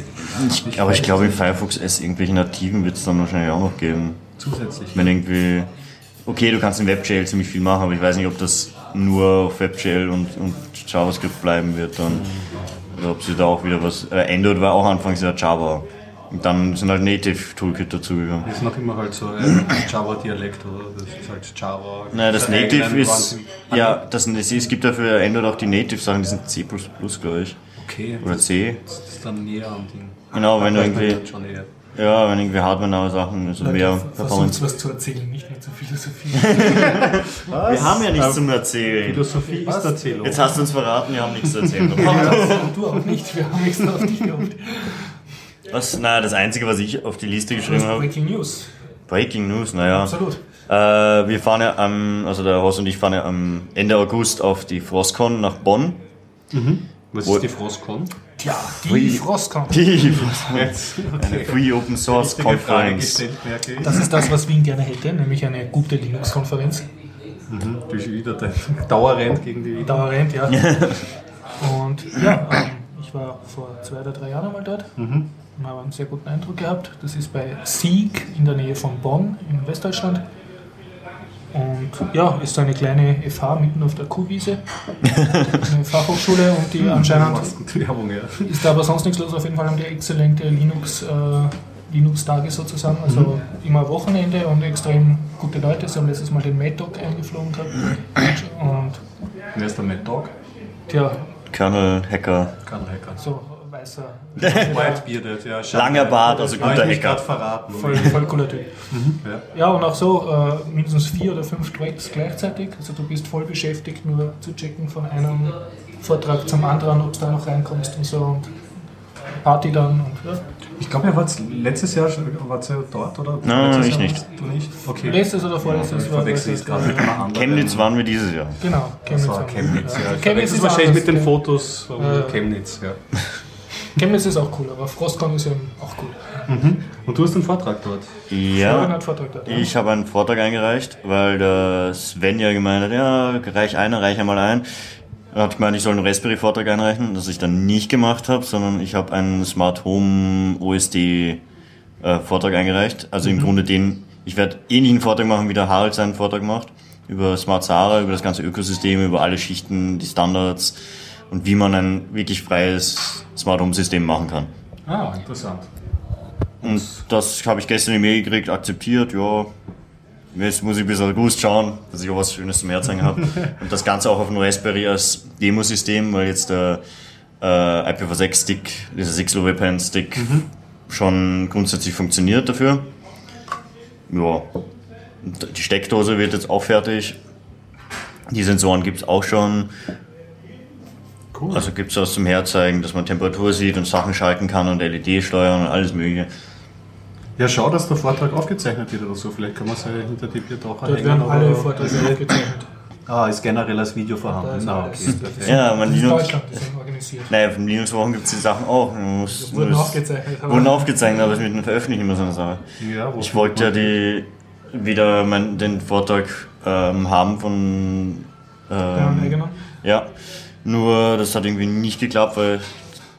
Ich, aber ich glaube, in Firefox S irgendwelche Nativen wird es dann wahrscheinlich auch noch geben. Zusätzlich. Wenn irgendwie, okay, du kannst in WebGL ziemlich viel machen, aber ich weiß nicht, ob das nur auf WebGL und, und JavaScript bleiben wird dann. Oder ob sie da auch wieder was, äh, Android war auch anfangs ja Java. Und dann sind halt Native Toolkit dazugekommen. Das ist noch immer halt so ein Java-Dialekt, oder? Das ist halt Java. Naja, das der Native ist, ja, das, es gibt dafür Android auch die Native-Sachen, die sind C++, glaube ich. Okay, Oder C. das ist dann näher am Ding. Genau, wenn du irgendwie. Ja, wenn irgendwie hardware-nahe Sachen, also mehr Versucht Performance. was zu erzählen, nicht mehr zu Philosophie. Wir haben ja nichts zum Erzählen. Philosophie ist Erzählung. Jetzt hast du uns verraten, wir haben nichts zu erzählen. du auch nicht, wir haben extra auf dich gehofft. Was? Naja, das Einzige, was ich auf die Liste geschrieben habe, Breaking News. Breaking News, naja. Absolut. Äh, wir fahren ja am, also der Horst und ich fahren ja am Ende August auf die Frostcon nach Bonn. Was ist die Frostcon? Tja, die Frostcon. Die Jetzt. eine Free Open Source Conference. Das ist das, was Wien gerne hätte, nämlich eine gute Linux-Konferenz. Durch wieder der Dauerrent gegen die. Dauerend, ja. Und ja, ähm, ich war vor zwei oder drei Jahren einmal dort und habe einen sehr guten Eindruck gehabt. Das ist bei Sieg in der Nähe von Bonn in Westdeutschland. Und ja, ist so eine kleine FH mitten auf der Kuhwiese, eine Fachhochschule und die anscheinend Werbung, ja. ist da aber sonst nichts los. Auf jeden Fall haben die exzellente Linux, äh, Linux-Tage sozusagen, also immer Wochenende und extrem gute Leute. Sie haben letztes Mal den Mad Dog eingeflogen gehabt. Und Wer ist der Mad Dog? tja, Kernel, Hacker. Kann Hacker. so weißer, Whitebearded, ja. Langer Bart, also guter ich Hacker. gerade verraten. voll, voll cooler Typ. Ja. Ja, und auch so äh, mindestens vier oder fünf Tracks gleichzeitig. Also du bist voll beschäftigt, nur zu checken von einem Vortrag zum anderen, ob du da noch reinkommst und so. Und Party dann und ja. Ich glaube, ihr wart letztes Jahr schon wart ihr dort, oder? Nein, Letztes ich Jahr nicht. Du nicht? Okay. Letztes oder vorletztes ich war verwechsel es gerade mit einem anderen. Chemnitz waren wir dieses Jahr. Genau, Das war Chemnitz, ja. Ich Chemnitz ist wahrscheinlich anders, mit den ja. Fotos von Äh. Chemnitz, ja. Chemnitz ist auch cool, aber Frostcon ist eben auch cool. Und du hast einen Vortrag dort. Ja. hat Vortrag dort. ja. Ich habe einen Vortrag eingereicht, weil der Sven ja gemeint hat, ja, reich einer, reich einmal ein. Er hat gemeint, ich soll einen Raspberry-Vortrag einreichen, das ich dann nicht gemacht habe, sondern ich habe einen Smart Home OSD äh, eingereicht. Also im Grunde den, ich werde ähnlichen Vortrag machen, wie der Harald seinen Vortrag macht, über Smart Sara, über das ganze Ökosystem, über alle Schichten, die Standards und wie man ein wirklich freies Smart Home System machen kann. Ah, interessant. Und das habe ich gestern in die Mail gekriegt, akzeptiert, ja. Jetzt muss ich bis August schauen, dass ich auch was Schönes zum Herzeigen habe. Und das Ganze auch auf dem Raspberry als Demosystem, weil jetzt der äh, IPv6-Stick, dieser 6 webpan stick schon grundsätzlich funktioniert dafür. Ja. Und die Steckdose wird jetzt auch fertig. Die Sensoren gibt's auch schon. Cool. Also gibt's was zum Herzeigen, dass man Temperatur sieht und Sachen schalten kann und LED steuern und alles mögliche. Ja, schau, dass der Vortrag aufgezeichnet wird oder so. Vielleicht kann man es ja hinter die Biertaucher Dort werden alle Vorträge aufgezeichnet. Ah, ist generell als Video Da vorhanden. ist Ah, okay, perfekt. Ja, man Linux. Deutschland, organisiert. Naja, von Linux-Wochen gibt es die Sachen auch. Man muss, Wurden muss- aufgezeichnet. aber- Wurden aufgezeichnet, aber es mit dem Veröffentlichen immer so eine Sache. Ja, wo Ich wollte ja die, wieder mein, den Vortrag ähm, haben von. Ja, Ähm, eigener. ja, nur das hat irgendwie nicht geklappt, weil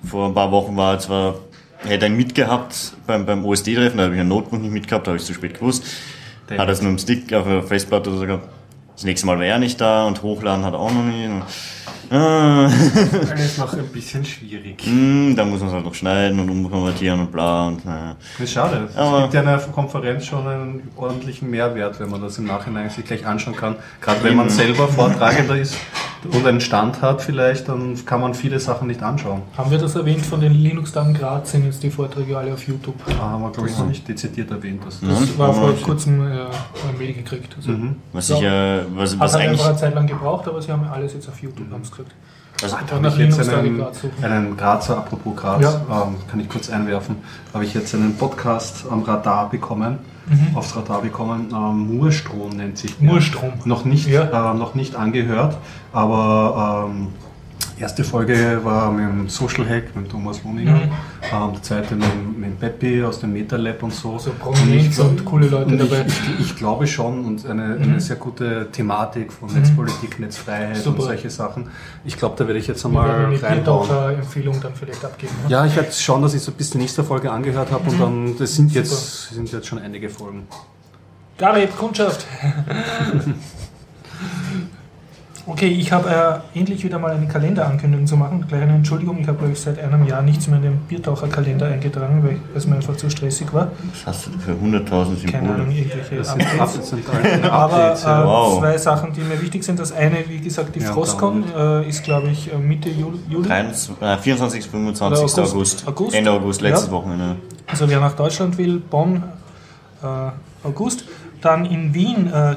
vor ein paar Wochen war zwar, hätte einen mitgehabt beim, beim OSD-Treffen, da habe ich ein Notebook nicht mitgehabt, da habe ich zu spät gewusst. Der- Hat das nur im Stick auf der Festplatte oder so gehabt. Das nächste Mal war er nicht da und hochladen hat er auch noch nicht. Ah. Alles noch ein bisschen schwierig. Hm, da muss man es halt noch schneiden und umkonvertieren und bla und naja. Das ist schade. Es Aber- gibt ja in einer Konferenz schon einen ordentlichen Mehrwert, wenn man das im Nachhinein sich gleich anschauen kann. Gerade wenn man selber Vortragender ist und einen Stand hat vielleicht, dann kann man viele Sachen nicht anschauen. Haben wir das erwähnt von den Linux-Tagen Graz? Sind jetzt die Vorträge alle auf YouTube? Da haben wir, glaube ich, noch nicht dezidiert erwähnt. Das Mhm. war vor Mhm. kurzem äh, ein Mail gekriegt. Also, Mhm. Was Ja. ich äh, was, Hat was halt eigentlich. einfach eine Zeit lang gebraucht, aber sie haben alles jetzt auf YouTube, haben sie gesagt. Also, Einfach Habe nach ich jetzt einen, einen Grazer, apropos Graz, ähm, kann ich kurz einwerfen, habe ich jetzt einen Podcast am Radar bekommen, aufs Radar bekommen, ähm, Murstrom nennt sich der. Murstrom. Noch nicht, Ja. äh, noch nicht angehört, aber ähm, erste Folge war mit dem Social Hack, mit Thomas Lohninger, Mhm. ähm, die zweite mit, mit Peppi aus dem MetaLab und so. So Prominenz glaub- und coole Leute und ich, dabei. Ich, ich glaube schon und eine, Mhm. eine sehr gute Thematik von Netzpolitik, Netzfreiheit Super. und solche Sachen. Ich glaube, da werde ich jetzt Wir einmal eine reinbauen. Biertaucher-Empfehlung dann vielleicht abgeben. Ne? Ja, ich werde schauen, dass ich so bis zur nächsten Folge angehört habe und dann, das sind jetzt, sind jetzt schon einige Folgen. Garib, Kundschaft. Okay, ich habe äh, endlich wieder mal eine Kalenderankündigung zu machen. Gleich eine Entschuldigung, ich habe glaube ich seit einem Jahr nichts mehr in den Biertaucherkalender eingetragen, weil es mir einfach zu stressig war. was hast du für 100.000 Keine Ahnung, Symbole? irgendwelche Das Updates. Up- das sind kleine Aber Updates. äh. Wow. zwei Sachen, die mir wichtig sind. Das eine, wie gesagt, die Ja, Frostcon äh, ist, glaube ich, äh, Mitte Juli. Juli. 23, äh, 24. 25. Oder August. August. August? Ende August, letztes Ja. Wochenende. Also wer nach Deutschland will, Bonn, äh, August. Dann in Wien äh,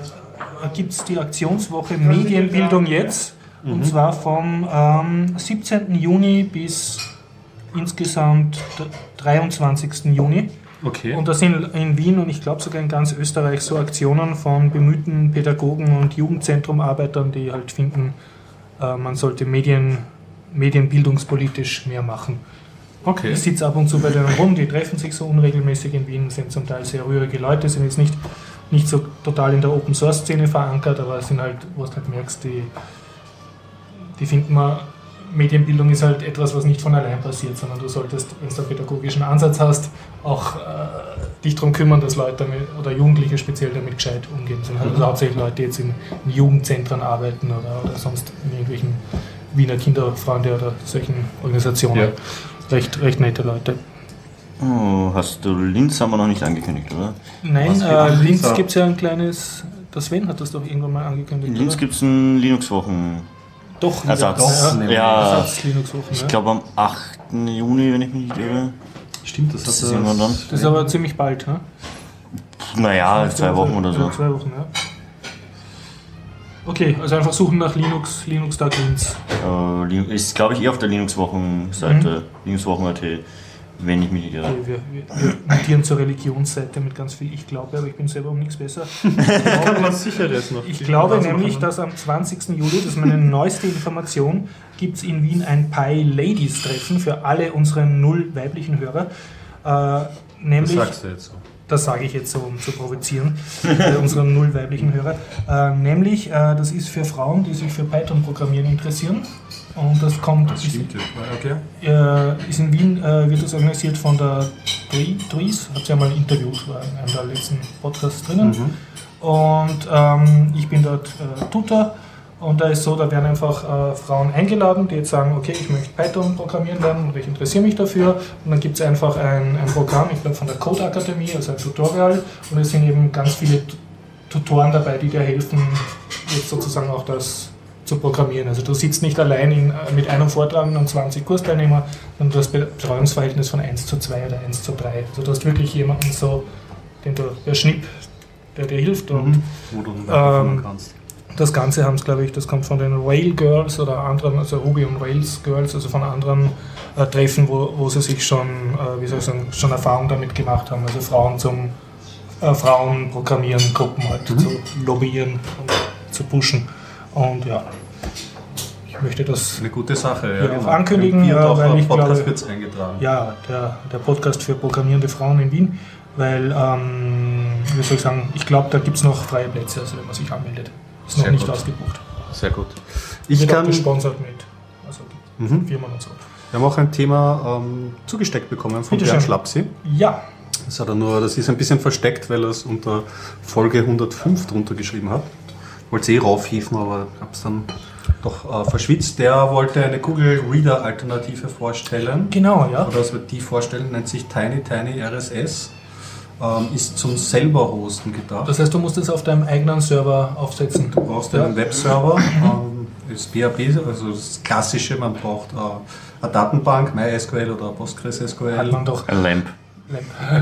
gibt es die Aktionswoche Medienbildung jetzt. Und zwar vom ähm, 17. Juni bis insgesamt d- 23. Juni. Okay. Und das sind in Wien und ich glaube sogar in ganz Österreich so Aktionen von bemühten Pädagogen und Jugendzentrumarbeitern, die halt finden, äh, man sollte Medien, medienbildungspolitisch mehr machen. okay. Ich sitze ab und zu bei denen rum, die treffen sich so unregelmäßig in Wien, sind zum Teil sehr rührige Leute, sind jetzt nicht, nicht so total in der Open Source Szene verankert, aber sind halt, wo du halt merkst, die, die finden man, Medienbildung ist halt etwas, was nicht von allein passiert, sondern du solltest, wenn du einen pädagogischen Ansatz hast, auch äh, dich darum kümmern, dass Leute damit, oder Jugendliche speziell damit gescheit umgehen. Das sind halt also hauptsächlich Leute, die jetzt in, in Jugendzentren arbeiten oder, oder sonst in irgendwelchen Wiener Kinderfreunde oder solchen Organisationen. Ja. Recht, recht nette Leute. Oh, hast du Linz haben wir noch nicht angekündigt, oder? Nein, äh, es Linz gibt es ja ein kleines. Der Sven hat das doch irgendwann mal angekündigt. In Linz gibt es ein Linux-Wochen. doch wieder. Ersatz. Ja, Ja. Ersatz Linux-Wochen. Ich Ja. glaube am 8. Juni, wenn ich mich nicht irre. Stimmt, das hat Das ist irgendwann dann. Das ist aber ziemlich bald. Ne? Naja, zwei Wochen oder so. Ja, zwei Wochen, ja. Okay, also einfach suchen nach Linux, Linux Tag Linz. Äh, ist, glaube ich, eh auf der Linux-Wochen-Seite. Linux-Wochen.at, wenn ich mich nicht irre. Okay, wir, wir, wir notieren zur Religionsseite mit ganz viel Ich glaube, aber ich bin selber um nichts besser. Kann man sicheres noch. Ich glaube nämlich, dass am 20. Juli, das ist meine neueste Information, gibt es in Wien ein Pi Ladies Treffen für alle unsere null weiblichen Hörer. Äh, Nämlich, Das sagst du jetzt so. das sage ich jetzt so, um zu provozieren, bei unseren null weiblichen Hörer. Äh, nämlich, äh, das ist für Frauen, die sich für Python-Programmieren interessieren. Und das kommt, Das stimmt ja. Okay. äh, ist in Wien, äh, wird das organisiert von der Dries, hat sie ja mal interviewt, war in einem der letzten Podcasts drinnen. Und ähm, ich bin dort äh, Tutor und da ist so, da werden einfach äh, Frauen eingeladen, die jetzt sagen, okay, ich möchte Python programmieren lernen oder ich interessiere mich dafür. Und dann gibt es einfach ein, ein Programm, ich glaube von der Code Akademie, also ein Tutorial. Und es sind eben ganz viele Tutoren dabei, die dir helfen, jetzt sozusagen auch das zu programmieren. Also du sitzt nicht allein in, äh, mit einem Vortrag und 20 Kursteilnehmer, sondern du hast Betreuungsverhältnis von 1 zu 2 oder 1 zu 3. Also du hast wirklich jemanden so, den du, der Schnipp, der dir hilft und Mhm. Wo du Ähm, kannst. das Ganze haben es, glaube ich, das kommt von den Rail Girls oder anderen, also Ruby und Rails Girls, also von anderen äh, Treffen, wo, wo sie sich schon, äh, wie soll ich sagen, schon Erfahrung damit gemacht haben. Also Frauen zum äh, Frauen programmieren, Gruppen halt Mhm. zu lobbyieren und zu pushen. Und ja, ich möchte das, Eine gute Sache. Ja, genau. ankündigen, Im ja, Biertaucher weil ich Podcast glaube- wird eingetragen. ja, der, der Podcast für programmierende Frauen in Wien, weil, ähm, wie soll ich sagen, ich glaube, da gibt es noch freie Plätze, also wenn man sich anmeldet. Ist noch Sehr nicht gut. ausgebucht. Sehr gut. Ich Wird kann, wir gesponsert mit also Mhm. Firmen und so. haben auch ein Thema ähm, zugesteckt bekommen von Bernd. Schlapsi. Ja, Das, hat er nur, das ist ein bisschen versteckt, weil er es unter Folge 105 drunter geschrieben hat. Wollte es eh raufhieven, aber habe es dann doch äh, verschwitzt. Der wollte eine Google Reader Alternative vorstellen. genau, ja. Oder was wir die vorstellen, nennt sich Tiny Tiny RSS. Ähm, ist zum selber hosten gedacht. Das heißt, du musst es auf deinem eigenen Server aufsetzen. Du brauchst ja. einen Webserver, ähm, das PHP, also das Klassische, man braucht äh, eine Datenbank, MySQL oder PostgreSQL. Hat man doch. Ein Lamp.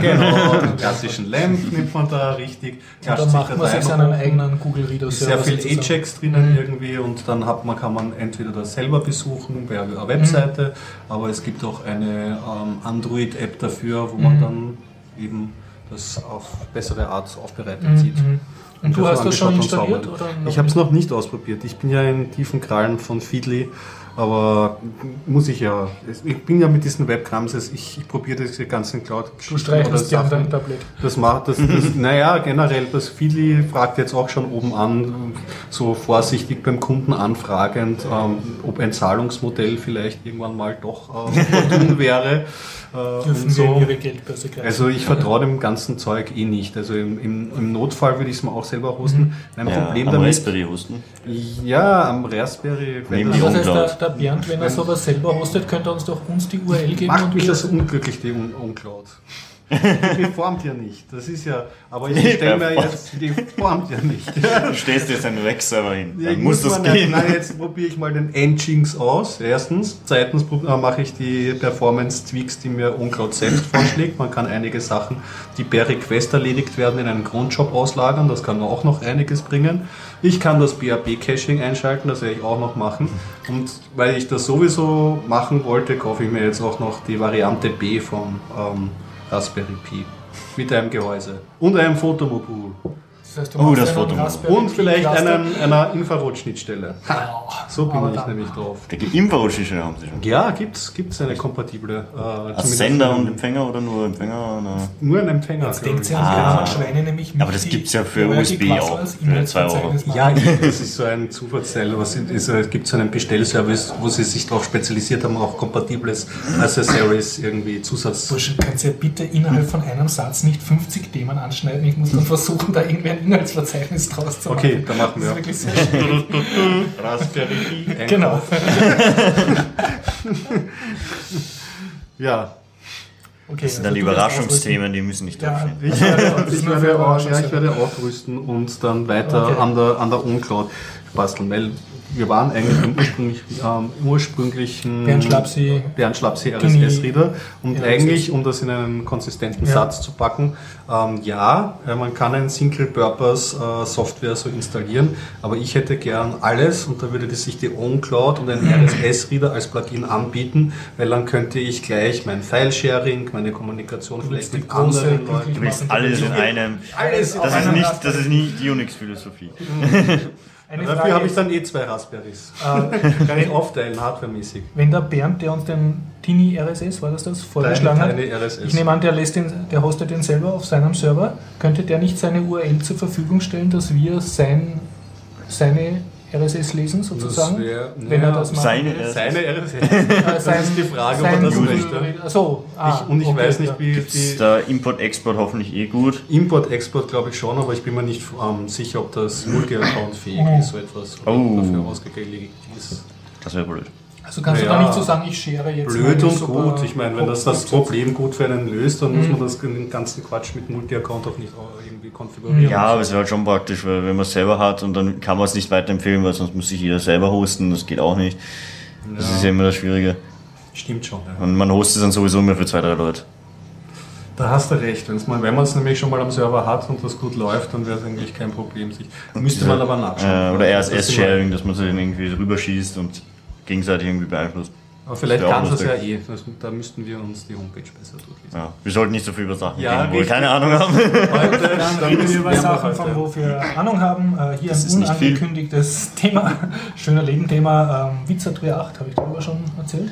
Genau, klassischen LAMP nimmt man da richtig. Da klatscht macht man sich seinen eigenen Google Reader Server. sehr viel. Ajax drinnen irgendwie und dann hat man, kann man entweder das selber besuchen bei einer Webseite, aber es gibt auch eine ähm, Android-App dafür, wo man dann eben das auf bessere Art aufbereitet Mhm, sieht. mhm. Und du hast das schon und installiert? Oder Ich habe es noch nicht ausprobiert. Ich bin ja in tiefen Krallen von Feedly, aber muss ich ja. Ich bin ja mit diesen Webcams, ich, ich probiere diese ganzen cloud Du streichelst dir an Sachen. dein Tablet. Das macht das, das naja, generell, das Feedly fragt jetzt auch schon oben an, so vorsichtig beim Kunden anfragend, ähm, ob ein Zahlungsmodell vielleicht irgendwann mal doch äh, wäre. Äh, Dürfen und wir so. ihre Geldbörse greifen? Also ich vertraue dem ganzen Zeug eh nicht. Also im, im, im Notfall würde ich es mir auch selber hosten. Mein Ja, Problem am damit. Raspberry hosten. Ja, am Raspberry. wenn das- heißt, der, der Bernd, wenn er sowas selber hostet, könnte er uns doch uns die URL geben. Macht und mich das unglücklich, die Un- Uncloud. Die formt ja nicht. Das ist ja. Aber ich stelle mir jetzt, die formt ja nicht. Du stehst jetzt einen Rack-Server hin. Ja, Dann ich muss das gehen. Nein, jetzt probiere ich mal den Nginx aus. Erstens. Zweitens äh, mache ich die Performance-Tweaks, die mir OnCloud selbst vorschlägt. Man kann einige Sachen, die per Request erledigt werden, in einen Grundjob auslagern. Das kann auch noch einiges bringen. Ich kann das BAP-Caching einschalten, das werde ich auch noch machen. Und weil ich das sowieso machen wollte, kaufe ich mir jetzt auch noch die Variante B vom ähm, Raspberry Pi. Mit einem Gehäuse. Und einem Fotomodul. Das heißt, du Oh, das. Raspberry Und vielleicht einen, einer Infrarotschnittstelle. So bin Aber ich nämlich drauf. Die Infrarotschnittstelle haben sie schon. Ja, gibt's, gibt's eine kompatible. Äh, Sender und Empfänger oder nur Empfänger? Oder? Nur ein Empfänger. Jetzt denkt sie an die Ah. Schweine nämlich mit Aber das die- gibt's ja für USB auch, für E-Mail-Verzeichnis zwei Euro. machen. Ja, das ist so ein Zufallsteil. Es gibt so einen Bestellservice, wo sie sich darauf spezialisiert haben, auch kompatibles Accessories, irgendwie Zusatz. Bursche, kannst du ja bitte innerhalb von einem Satz nicht 50 Themen anschneiden. Ich muss dann versuchen, da irgendwie ein Inhaltsverzeichnis draus zu machen. Okay, dann machen Das wir. ist wirklich sehr schwierig. Raspberry Pi. genau. Ja, Okay, Das sind dann die also du wirst Überraschungsthemen, die müssen nicht Ja, draufstehen. ich werde, Das ich werde, ja, ich werde aufrüsten und dann weiter Okay. an der, an der OnCloud basteln, weil wir waren eigentlich im ursprünglich, ähm, im ursprünglichen Bernd Schlapsi. Bernd Schlapsi Genie. RSS-Reader und Ja, eigentlich, um das in einen konsistenten Ja. Satz zu packen, ähm, ja, äh, man kann ein Single-Purpose-Software so installieren, aber ich hätte gern alles und da würde das sich die OnCloud und ein RSS-Reader als Plugin anbieten, weil dann könnte ich gleich mein File-Sharing, meine Kommunikation Du vielleicht mit anderen Leuten Du willst alles in einem. Alles Das ist einem nicht, das ist nicht die Unix-Philosophie. Dafür Frage habe ich dann eh zwei Raspberries. äh, Kann ich aufteilen, hardwaremäßig. wenn der Bernd, der uns den, Tini RSS, war das das? Vorgeschlagen hat. Ich nehme an, der, lässt den, der hostet den selber auf seinem Server. Könnte der nicht seine URL zur Verfügung stellen, dass wir sein, seine RSS lesen, sozusagen? wär- wenn er das macht. Seine Seine Seine RSS. Sein- ist die Frage, ob er das möchte. Achso, ah, ich, und ich okay, weiß nicht, wie ist die der Import-Export hoffentlich eh gut. Import-Export glaube ich schon, aber ich bin mir nicht ähm, sicher, ob das Multi-Account fähig Oh. ist, so etwas oder Oh. dafür ausgelegt ist. Das wäre blöd. Also kannst du Ja. da nicht so sagen, ich schere jetzt. Blöd und super gut. Ich meine, wenn das das Problem gut für einen löst, dann Mhm. muss man das den ganzen Quatsch mit Multi-Account auch nicht irgendwie konfigurieren. Ja, aber es wäre halt schon praktisch, weil wenn man es selber hat und dann kann man es nicht weiterempfehlen, weil sonst muss sich jeder selber hosten, das geht auch nicht. Das ist ja immer das Schwierige. Stimmt schon. Ja. Und man hostet dann sowieso immer für zwei, drei Leute. Da hast du recht. Wenn's mal, wenn man es nämlich schon mal am Server hat und das gut läuft, dann wäre es eigentlich kein Problem. Sich, müsste man aber nachschauen. Äh, oder RSS-Sharing, dass man dann irgendwie rüberschießt und gegenseitig irgendwie beeinflusst. Aber vielleicht kann das ja eh. Das, da müssten wir uns die Homepage besser durchlesen. Ja. Wir sollten nicht so viel über Sachen Ja, reden, wo wir keine Ahnung haben. Heute, reden wir über Sachen, von wo wir Ahnung haben. Äh, hier Das ein unangekündigtes Thema, schöner Leben-Thema. Ähm, Witzer 8, habe ich darüber schon erzählt?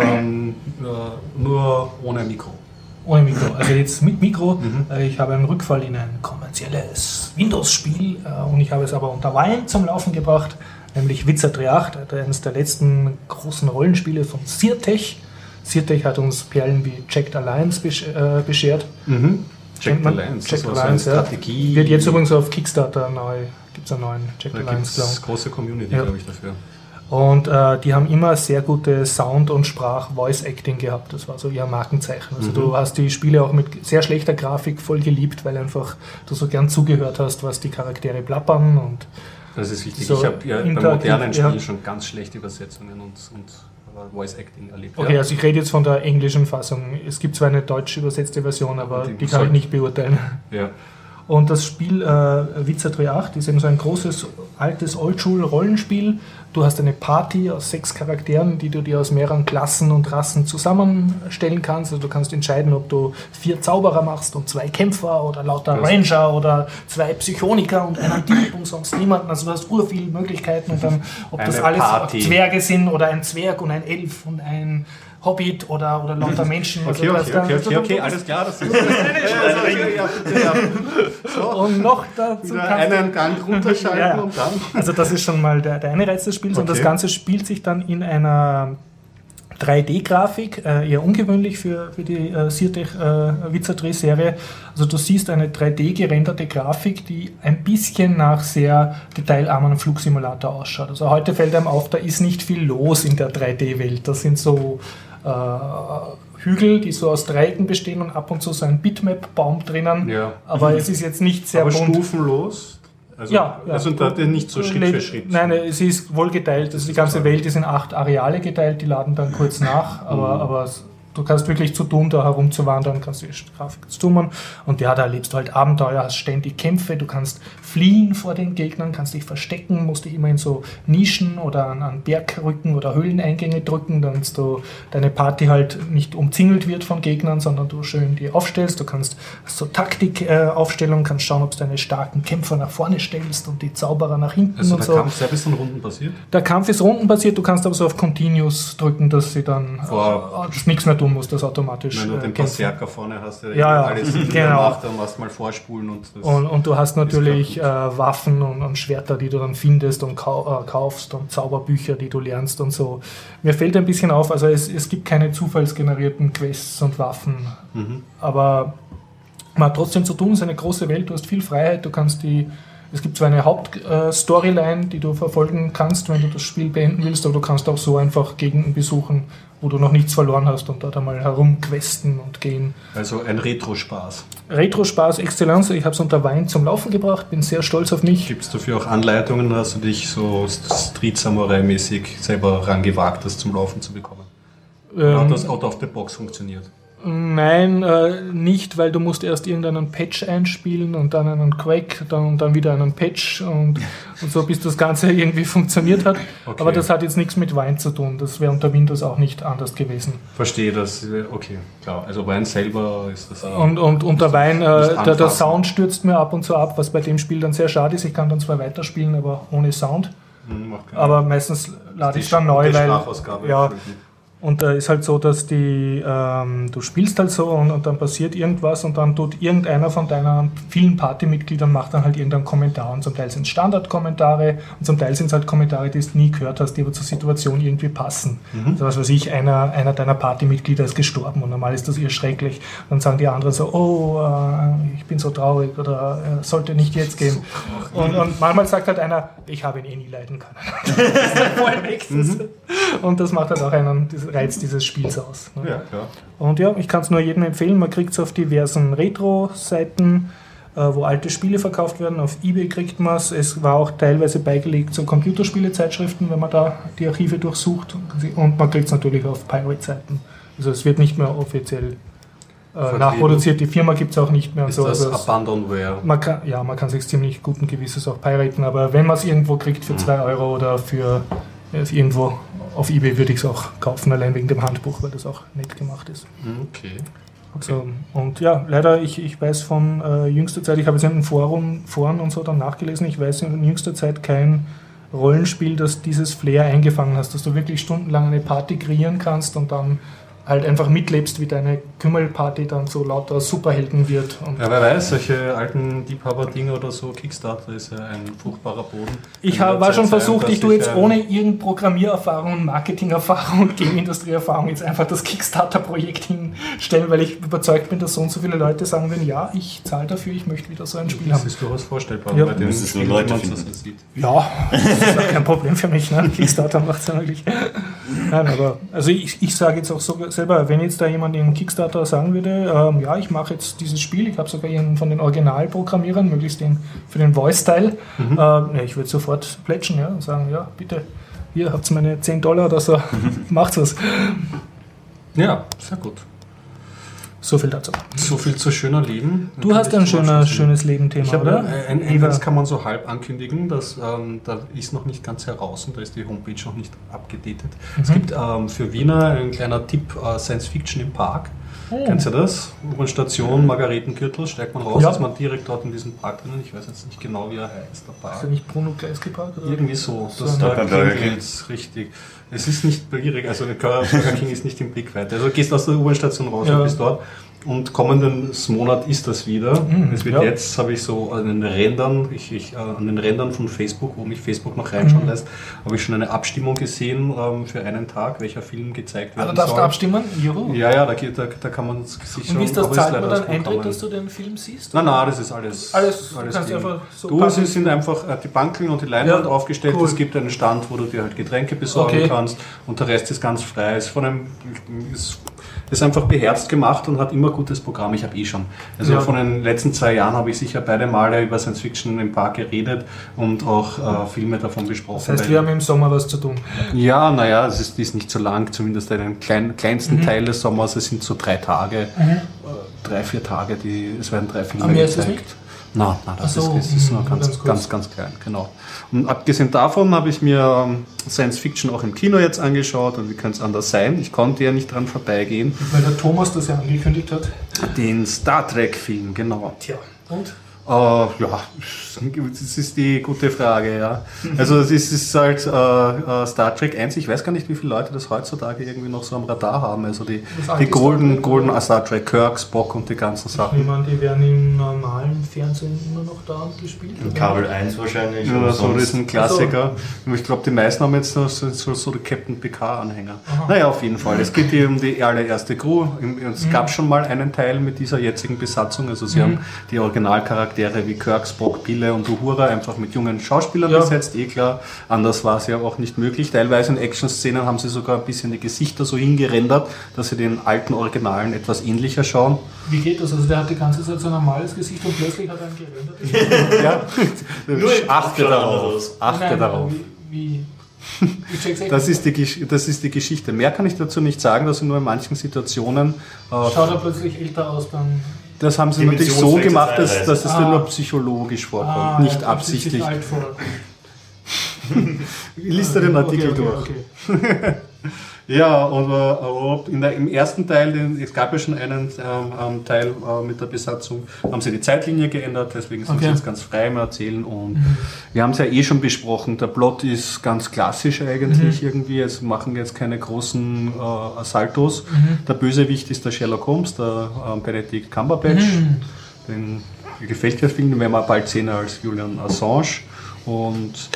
Ähm, äh, nur ohne Mikro. Ohne Mikro. Also jetzt mit Mikro. Mhm. Äh, Ich habe einen Rückfall in ein kommerzielles Windows-Spiel äh, und ich habe es aber unter Wein zum Laufen gebracht, nämlich Witcher 3.8, also eines der letzten großen Rollenspiele von Sirtech. Sirtech hat uns Perlen wie Checked Alliance besch äh, beschert. Mhm. Check Kennt man? Alliance. Checked das war so eine Alliance, ja. Strategie. Wird jetzt übrigens auf Kickstarter neu, gibt es einen neuen Checked Da Alliance, glaube es große Community, Ja. glaube ich, dafür. Und äh, die haben immer sehr gute Sound- und Sprach-Voice-Acting gehabt. Das war so ihr Markenzeichen. Also du hast die Spiele auch mit sehr schlechter Grafik voll geliebt, weil einfach du so gern zugehört hast, was die Charaktere plappern. Und Das ist wichtig. So ich habe ja bei modernen Spielen ja. schon ganz schlechte Übersetzungen und, und Voice Acting erlebt. okay, ja. also ich rede jetzt von der englischen Fassung. Es gibt zwar eine deutsch übersetzte Version, aber die die, kann ich nicht beurteilen. ja. Und das Spiel äh, Witcher 3.8 ist eben so ein großes, altes Oldschool-Rollenspiel. Du hast eine Party aus sechs Charakteren, die du dir aus mehreren Klassen und Rassen zusammenstellen kannst. Also du kannst entscheiden, ob du vier Zauberer machst und zwei Kämpfer oder lauter Das- Ranger oder zwei Psychoniker und einen Dieb und sonst niemanden. Also du hast ur viele Möglichkeiten und dann, ob das Eine alles Party. Zwerge sind oder ein Zwerg und ein Elf und ein Hobbit oder, oder lauter Menschen. Okay, du okay, okay, okay, okay, alles klar. Das ist Und noch dazu einen Gang runterschalten und dann. Also das ist schon mal der, der eine Reiz des Spiels und das. Ganze spielt sich dann in einer 3D-Grafik, äh, eher ungewöhnlich für, für die äh, Sirtech äh, Witcher 3 Serie. Also du siehst eine 3D gerenderte Grafik, die ein bisschen nach sehr detailarmen Flugsimulator ausschaut. Also heute fällt einem auf, da ist nicht viel los in der 3D-Welt. Das sind so Hügel, die so aus Dreiecken bestehen und ab und zu so ein Bitmap-Baum drinnen. Ja. Aber es ist jetzt nicht sehr Aber bunt. stufenlos. Also, Ja, ja. also da nicht so Schritt für Schritt. Nein, es ist wohl geteilt. Also die ganze Welt ist in acht Areale geteilt, die laden dann kurz nach, aber, Mhm. aber es- du kannst wirklich zu tun, da herumzuwandern, kannst die Grafik zoomen und ja, da erlebst du halt Abenteuer, hast ständig Kämpfe, du kannst fliehen vor den Gegnern, kannst dich verstecken, musst dich immer in so Nischen oder an, an Bergrücken oder Höhleneingänge drücken, damit du deine Party halt nicht umzingelt wird von Gegnern, sondern du schön die aufstellst. Du kannst so Taktikaufstellung, kannst schauen, ob du deine starken Kämpfer nach vorne stellst und die Zauberer nach hinten Also und der so. Kampf selbst in Runden passiert. Der Kampf ist rundenbasiert, du kannst aber so auf Continuous drücken, dass sie dann Vor- äh, dass nichts mehr tun musst, das automatisch Wenn du äh, den. Berserker vorne hast, der Ja, ja, alles genau. macht, dann machst du mal vorspulen und das Und, und du hast natürlich äh. Waffen und, und Schwerter, die du dann findest und kau äh, kaufst und Zauberbücher, die du lernst und so. Mir fällt ein bisschen auf, also es, es gibt keine zufallsgenerierten Quests und Waffen, Mhm. aber man hat trotzdem zu tun, es ist eine große Welt, du hast viel Freiheit, du kannst die, es gibt zwar eine Hauptstoryline, die du verfolgen kannst, wenn du das Spiel beenden willst, aber du kannst auch so einfach Gegenden besuchen, wo du noch nichts verloren hast und dort einmal herumquesten und gehen. Also ein Retro-Spaß. Retro-Spaß Exzellenz, ich habe es unter Wein zum Laufen gebracht, bin sehr stolz auf mich. Gibt es dafür auch Anleitungen? Hast du dich so Street Samurai-mäßig selber rangewagt, das zum Laufen zu bekommen? Oder Ähm, hat das out of the box funktioniert? Nein, äh, nicht, weil du musst erst irgendeinen Patch einspielen und dann einen Quake dann, und dann wieder einen Patch und, und so, bis das Ganze irgendwie funktioniert hat. Okay. Aber das hat jetzt nichts mit Wein zu tun. Das wäre unter Windows auch nicht anders gewesen. Verstehe das. äh, Okay, klar. Also Wein selber ist das. Und, und unter Wein, nicht äh, der, der. Sound stürzt mir ab und zu ab, was bei dem Spiel dann sehr schade ist. Ich kann dann zwar weiterspielen, aber ohne Sound. Hm, keinen Aber meistens lade ich dann neu, weil ja. Und da ist halt so, dass die, ähm, du spielst halt so und, und, dann passiert irgendwas und dann tut irgendeiner von deinen vielen Partymitgliedern macht dann halt irgendeinen Kommentar. Und zum Teil sind es Standardkommentare und zum Teil sind es halt Kommentare, die du nie gehört hast, die aber zur Situation irgendwie passen. Mhm. Also was weiß ich, einer, einer deiner Partymitglieder ist gestorben und normal ist das ihr schrecklich. Und dann sagen die anderen so, oh, äh, ich bin so traurig oder äh, sollte nicht jetzt gehen. Und, und, manchmal sagt halt einer, ich habe ihn eh nie leiden können. das ist halt voll. Mhm. Und das macht halt auch einen, Reiz dieses Spiels aus. Ne? Ja, klar. Und ja, ich kann es nur jedem empfehlen. Man kriegt es auf diversen Retro-Seiten, äh, wo alte Spiele verkauft werden. Auf Ebay kriegt man es. Es war auch teilweise beigelegt zu Computerspiele-Zeitschriften, wenn man da die Archive durchsucht. Und man kriegt es natürlich auf Pirate-Seiten. Also es wird nicht mehr offiziell äh, nachproduziert. Die Firma gibt es auch nicht mehr. Ist so. das also Abandonware? Man kann, ja, man kann sich ziemlich guten Gewisses auch piraten, aber wenn man es irgendwo kriegt für 2 mhm. Euro oder für irgendwo auf Ebay würde ich es auch kaufen, allein wegen dem Handbuch, weil das auch nett gemacht ist. Okay. So, und ja, leider, ich, ich weiß von äh, jüngster Zeit, ich habe jetzt in den Forum, Foren und so dann nachgelesen, ich weiß in jüngster Zeit kein Rollenspiel, das dieses Flair eingefangen hat, dass du wirklich stundenlang eine Party kreieren kannst und dann halt einfach mitlebst, wie deine Kümmelparty dann so lauter Superhelden wird. ja, wer weiß, solche alten Liebhaber-Dinge oder so, Kickstarter ist ja ein fruchtbarer Boden. Ich habe, war schon versucht, ich tue jetzt ohne irgendeine Programmiererfahrung, Marketingerfahrung und Gameindustrieerfahrung jetzt einfach das Kickstarter-Projekt hinstellen, weil ich überzeugt bin, dass so und so viele Leute sagen werden, ja, ich zahle dafür, ich möchte wieder so ein Spiel das haben. Das ist durchaus vorstellbar, ja. bei dem es nur Leute man das sieht. Ja, das ist kein Problem für mich. Ne? Kickstarter macht es ja wirklich. Nein, aber also ich, ich sage jetzt auch so selber, wenn jetzt da jemand in Kickstarter sagen würde, ähm, ja, ich mache jetzt dieses Spiel, ich habe sogar einen von den Originalprogrammierern, möglichst den für den Voice-Teil, mhm. äh, ich würde sofort plätschen ja, und sagen, ja, bitte, hier habt ihr meine 10 Dollar oder so, macht's was. Ja, sehr gut. So viel dazu. So viel zu schöner Leben. Du hast ein schöner, schönes Leben-Thema, oder? Ein, ein, das kann man so halb ankündigen. Das, ähm, da ist noch nicht ganz heraus und da ist die Homepage noch nicht abgedatet. Mhm. Es gibt ähm, für Wiener ein kleiner Tipp: äh, Science Fiction im Park. Oh. Kennst du das? U-Bahn-Station, Margaretengürtel, steigt man raus, ja. ist man direkt dort in diesem Park drinnen. Ich weiß jetzt nicht genau, wie er heißt, der Park. Ist der nicht Bruno Gleiski Park? Oder? Irgendwie so. Das so da klingelt richtig. Es ist nicht billig, also der Burger King ist nicht im Blickweite. Also gehst aus der U-Bahn-Station raus ja. und bist dort und kommenden Monat ist das wieder. Mhm, es wird ja. jetzt, habe ich so an den Rändern, ich, ich, äh, an den Rändern von Facebook, wo mich Facebook noch reinschauen mhm. lässt, habe ich schon eine Abstimmung gesehen ähm, für einen Tag, welcher Film gezeigt werden ah, darfst soll. du abstimmen? Juhu. Ja, ja, da, da, da kann man sich schon... Und wie ist das, zahlt man dann Eintritt, dass du den Film siehst? Nein, nein, das ist alles... Alles, alles du einfach so Du, es sind einfach äh, die Bankeln und die Leinwand ja, aufgestellt, cool. es gibt einen Stand, wo du dir halt Getränke besorgen okay. kannst und der Rest ist ganz frei. Ist von einem... Ist, ist einfach beherzt gemacht und hat immer gutes Programm. Ich habe eh schon. Also ja. von den letzten zwei Jahren habe ich sicher beide Male über Science Fiction im Park geredet und auch äh, Filme davon besprochen. Das heißt, wir haben im Sommer was zu tun. Ja, naja, es ist, ist nicht so lang, zumindest einen kleinen, kleinsten mhm. Teil des Sommers. Es sind so drei Tage, mhm. Äh, drei, vier Tage, die, es werden drei Filme gezeigt. Nein, nein, das so, ist, ist, nur ganz, ganz, ganz, ganz, klein, genau. Und abgesehen davon habe ich mir ähm, Science Fiction auch im Kino jetzt angeschaut und wie könnte es anders sein? Ich konnte ja nicht dran vorbeigehen. Weil der Thomas das ja angekündigt hat. Den Star Trek-Film, genau. Tja, und? Uh, ja, das ist die gute Frage, ja. Also es ist, ist halt uh, Star Trek 1, ich weiß gar nicht, wie viele Leute das heutzutage irgendwie noch so am Radar haben. Also die, die Golden, Star Golden Star Trek, Kirk, Spock und die ganzen Sachen. Ich meine, die werden im normalen Fernsehen immer noch da gespielt. Im Kabel 1 wahrscheinlich. Ja, oder so, das ist ein Klassiker. Also. Ich glaube, die meisten haben jetzt so, so, so die Captain PK-Anhänger. Naja, auf jeden Fall. Es geht hier um die allererste Crew. Es mhm. gab schon mal einen Teil mit dieser jetzigen Besatzung. Also sie mhm. haben die Originalcharaktere Charaktere wie Kirk, Spock, Pille und Uhura einfach mit jungen Schauspielern ja. besetzt, eh klar. Anders war es ja auch nicht möglich. Teilweise in Action-Szenen haben sie sogar ein bisschen die Gesichter so hingerendert, dass sie den alten Originalen etwas ähnlicher schauen. Wie geht das? Also der hat die ganze Zeit so ein normales Gesicht und plötzlich hat er ein gerendert. ja, Nur achte darauf. Achte nein, darauf. Wie, wie das ist, die, das ist die Geschichte. Mehr kann ich dazu nicht sagen, dass er nur in manchen Situationen. Äh, Schaut er plötzlich älter aus dann? Das haben sie natürlich so gemacht, dass, dass es ah. nur psychologisch vorkommt, ah, nicht ja, absichtlich. Liest du den Artikel okay, okay, durch? Okay. Ja, aber in der, im ersten Teil, den, es gab ja schon einen ähm, ähm, Teil äh, mit der Besatzung, haben sie die Zeitlinie geändert, deswegen sind Okay. sie jetzt ganz frei im Erzählen und wir haben es ja eh schon besprochen, der Plot ist ganz klassisch eigentlich irgendwie, es machen jetzt keine großen äh, Saltos. Der Bösewicht ist der Sherlock Holmes, der ähm, Benedict Cumberbatch, den mir gefällt der Film, den werden wir bald sehen als Julian Assange. Und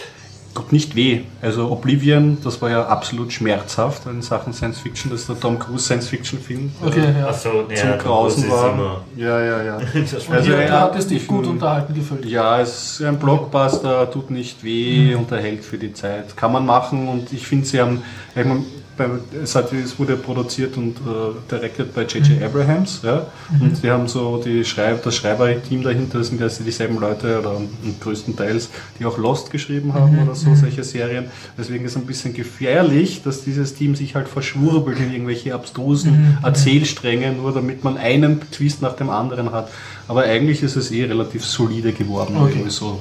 tut nicht weh. Also Oblivion, das war ja absolut schmerzhaft in Sachen Science Fiction, dass der Tom Cruise Science Fiction Film äh, Okay, ja. Achso, zum ja, Grausen das ist war. Ja, ja, ja. Also, hier, ja, du hattest dich ich- gut unterhalten gefühlt. Ja, es ist ein Blockbuster, tut nicht weh, unterhält für die Zeit. Kann man machen und ich finde, sie haben, ich mein, bei, es, hat, es wurde produziert und äh, directed bei J.J. Abrahams, ja, und die haben so die Schreib, das Schreiberteam dahinter, das sind ja dieselben Leute oder größtenteils, die auch Lost geschrieben haben oder so, solche Serien. Deswegen ist es ein bisschen gefährlich, dass dieses Team sich halt verschwurbelt in irgendwelche abstrusen Erzählstränge, nur damit man einen Twist nach dem anderen hat. Aber eigentlich ist es eh relativ solide geworden. Okay. Irgendwie so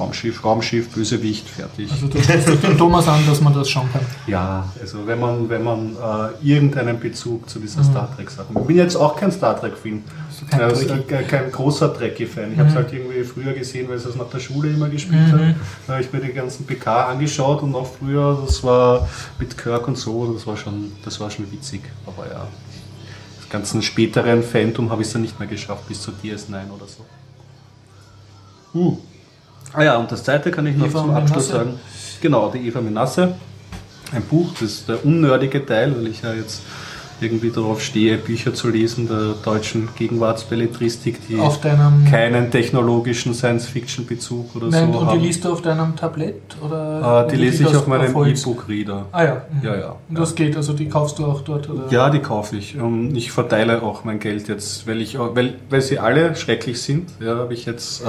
Raumschiff, Raumschiff, Bösewicht, fertig. Also du sprichst dem Thomas an, dass man das schauen kann. ja, also wenn man, wenn man äh, irgendeinen Bezug zu dieser Star Trek-Sache. Ich bin jetzt auch kein Star Trek-Fan. kein Also, kein, kein großer Trekkie-Fan. Ich habe es halt irgendwie früher gesehen, weil ich es nach der Schule immer gespielt habe. Da habe ich mir den ganzen PK angeschaut und auch früher, das war mit Kirk und so, das war schon, das war schon witzig. Aber ja, das ganzen späteren Phantom habe ich es dann nicht mehr geschafft, bis zu DS9 oder so. Uh. Ah ja, und das zweite kann ich noch Eva zum Abschluss Menasse. sagen. Genau, die Eva Menasse. Ein Buch, das ist der unnördige Teil, weil ich ja jetzt irgendwie darauf stehe, Bücher zu lesen der deutschen Gegenwartsbelletristik, die keinen technologischen Science-Fiction-Bezug oder Nein, so und die haben. liest du auf deinem Tablett? Oder Äh, die lese ich auf meinem? E-Book-Reader. Ah ja. mhm. Ja, ja. Und das geht, also die kaufst du auch dort? Oder? Ja, die kaufe ich. Und ich verteile auch mein Geld jetzt, weil ich weil, weil sie alle schrecklich sind. Ja, habe ich jetzt äh,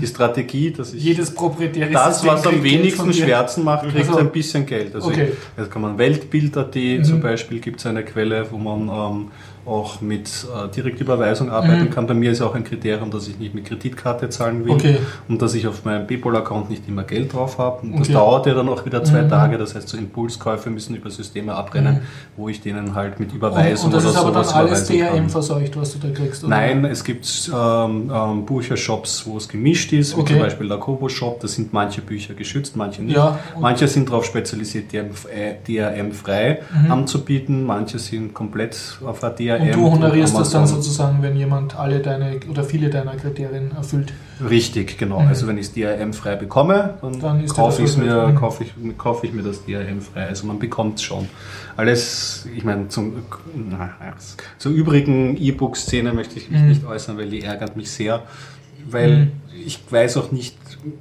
die Strategie, dass ich Jedes proprietäre das, was am wenigsten. Schmerzen macht, kriegt Also- ein bisschen Geld. Also Okay. Mhm. ich, jetzt kann man Weltbild.at zum Beispiel gibt es eine Quelle, wo man ähm, auch mit äh, Direktüberweisung arbeiten kann. Bei mir ist auch ein Kriterium, dass ich nicht mit Kreditkarte zahlen will Mhm. Okay. und dass ich auf meinem PayPal-Account nicht immer Geld drauf habe. Und das Okay. Mhm. dauert ja dann auch wieder zwei Tage. Das heißt, so Impulskäufe müssen über Systeme abrennen, wo ich denen halt mit Überweisung und das oder ist aber dann sowas alles überweisen kann. DRM verseucht, was du da kriegst? oder? Nein, es gibt ähm, ähm, Büchershops, wo es gemischt ist, wie Okay. zum Beispiel der Kobo Shop. Da sind manche Bücher geschützt, manche nicht. Ja, manche sind darauf spezialisiert, DRM-frei anzubieten. Manche sind komplett auf ein DRM. Mhm. Und du honorierst das dann sozusagen, wenn jemand alle deine oder viele deiner Kriterien erfüllt. Richtig, genau. Also wenn ich es DRM-frei bekomme, dann, Mhm. Dann kaufe, mir. Mhm. kaufe, ich, kaufe ich mir das DRM-frei. Also man bekommt es schon. Alles, ich meine, zum, na, zur übrigen E-Book-Szene möchte ich mich Mhm. nicht äußern, weil die ärgert mich sehr. Weil ich weiß auch nicht,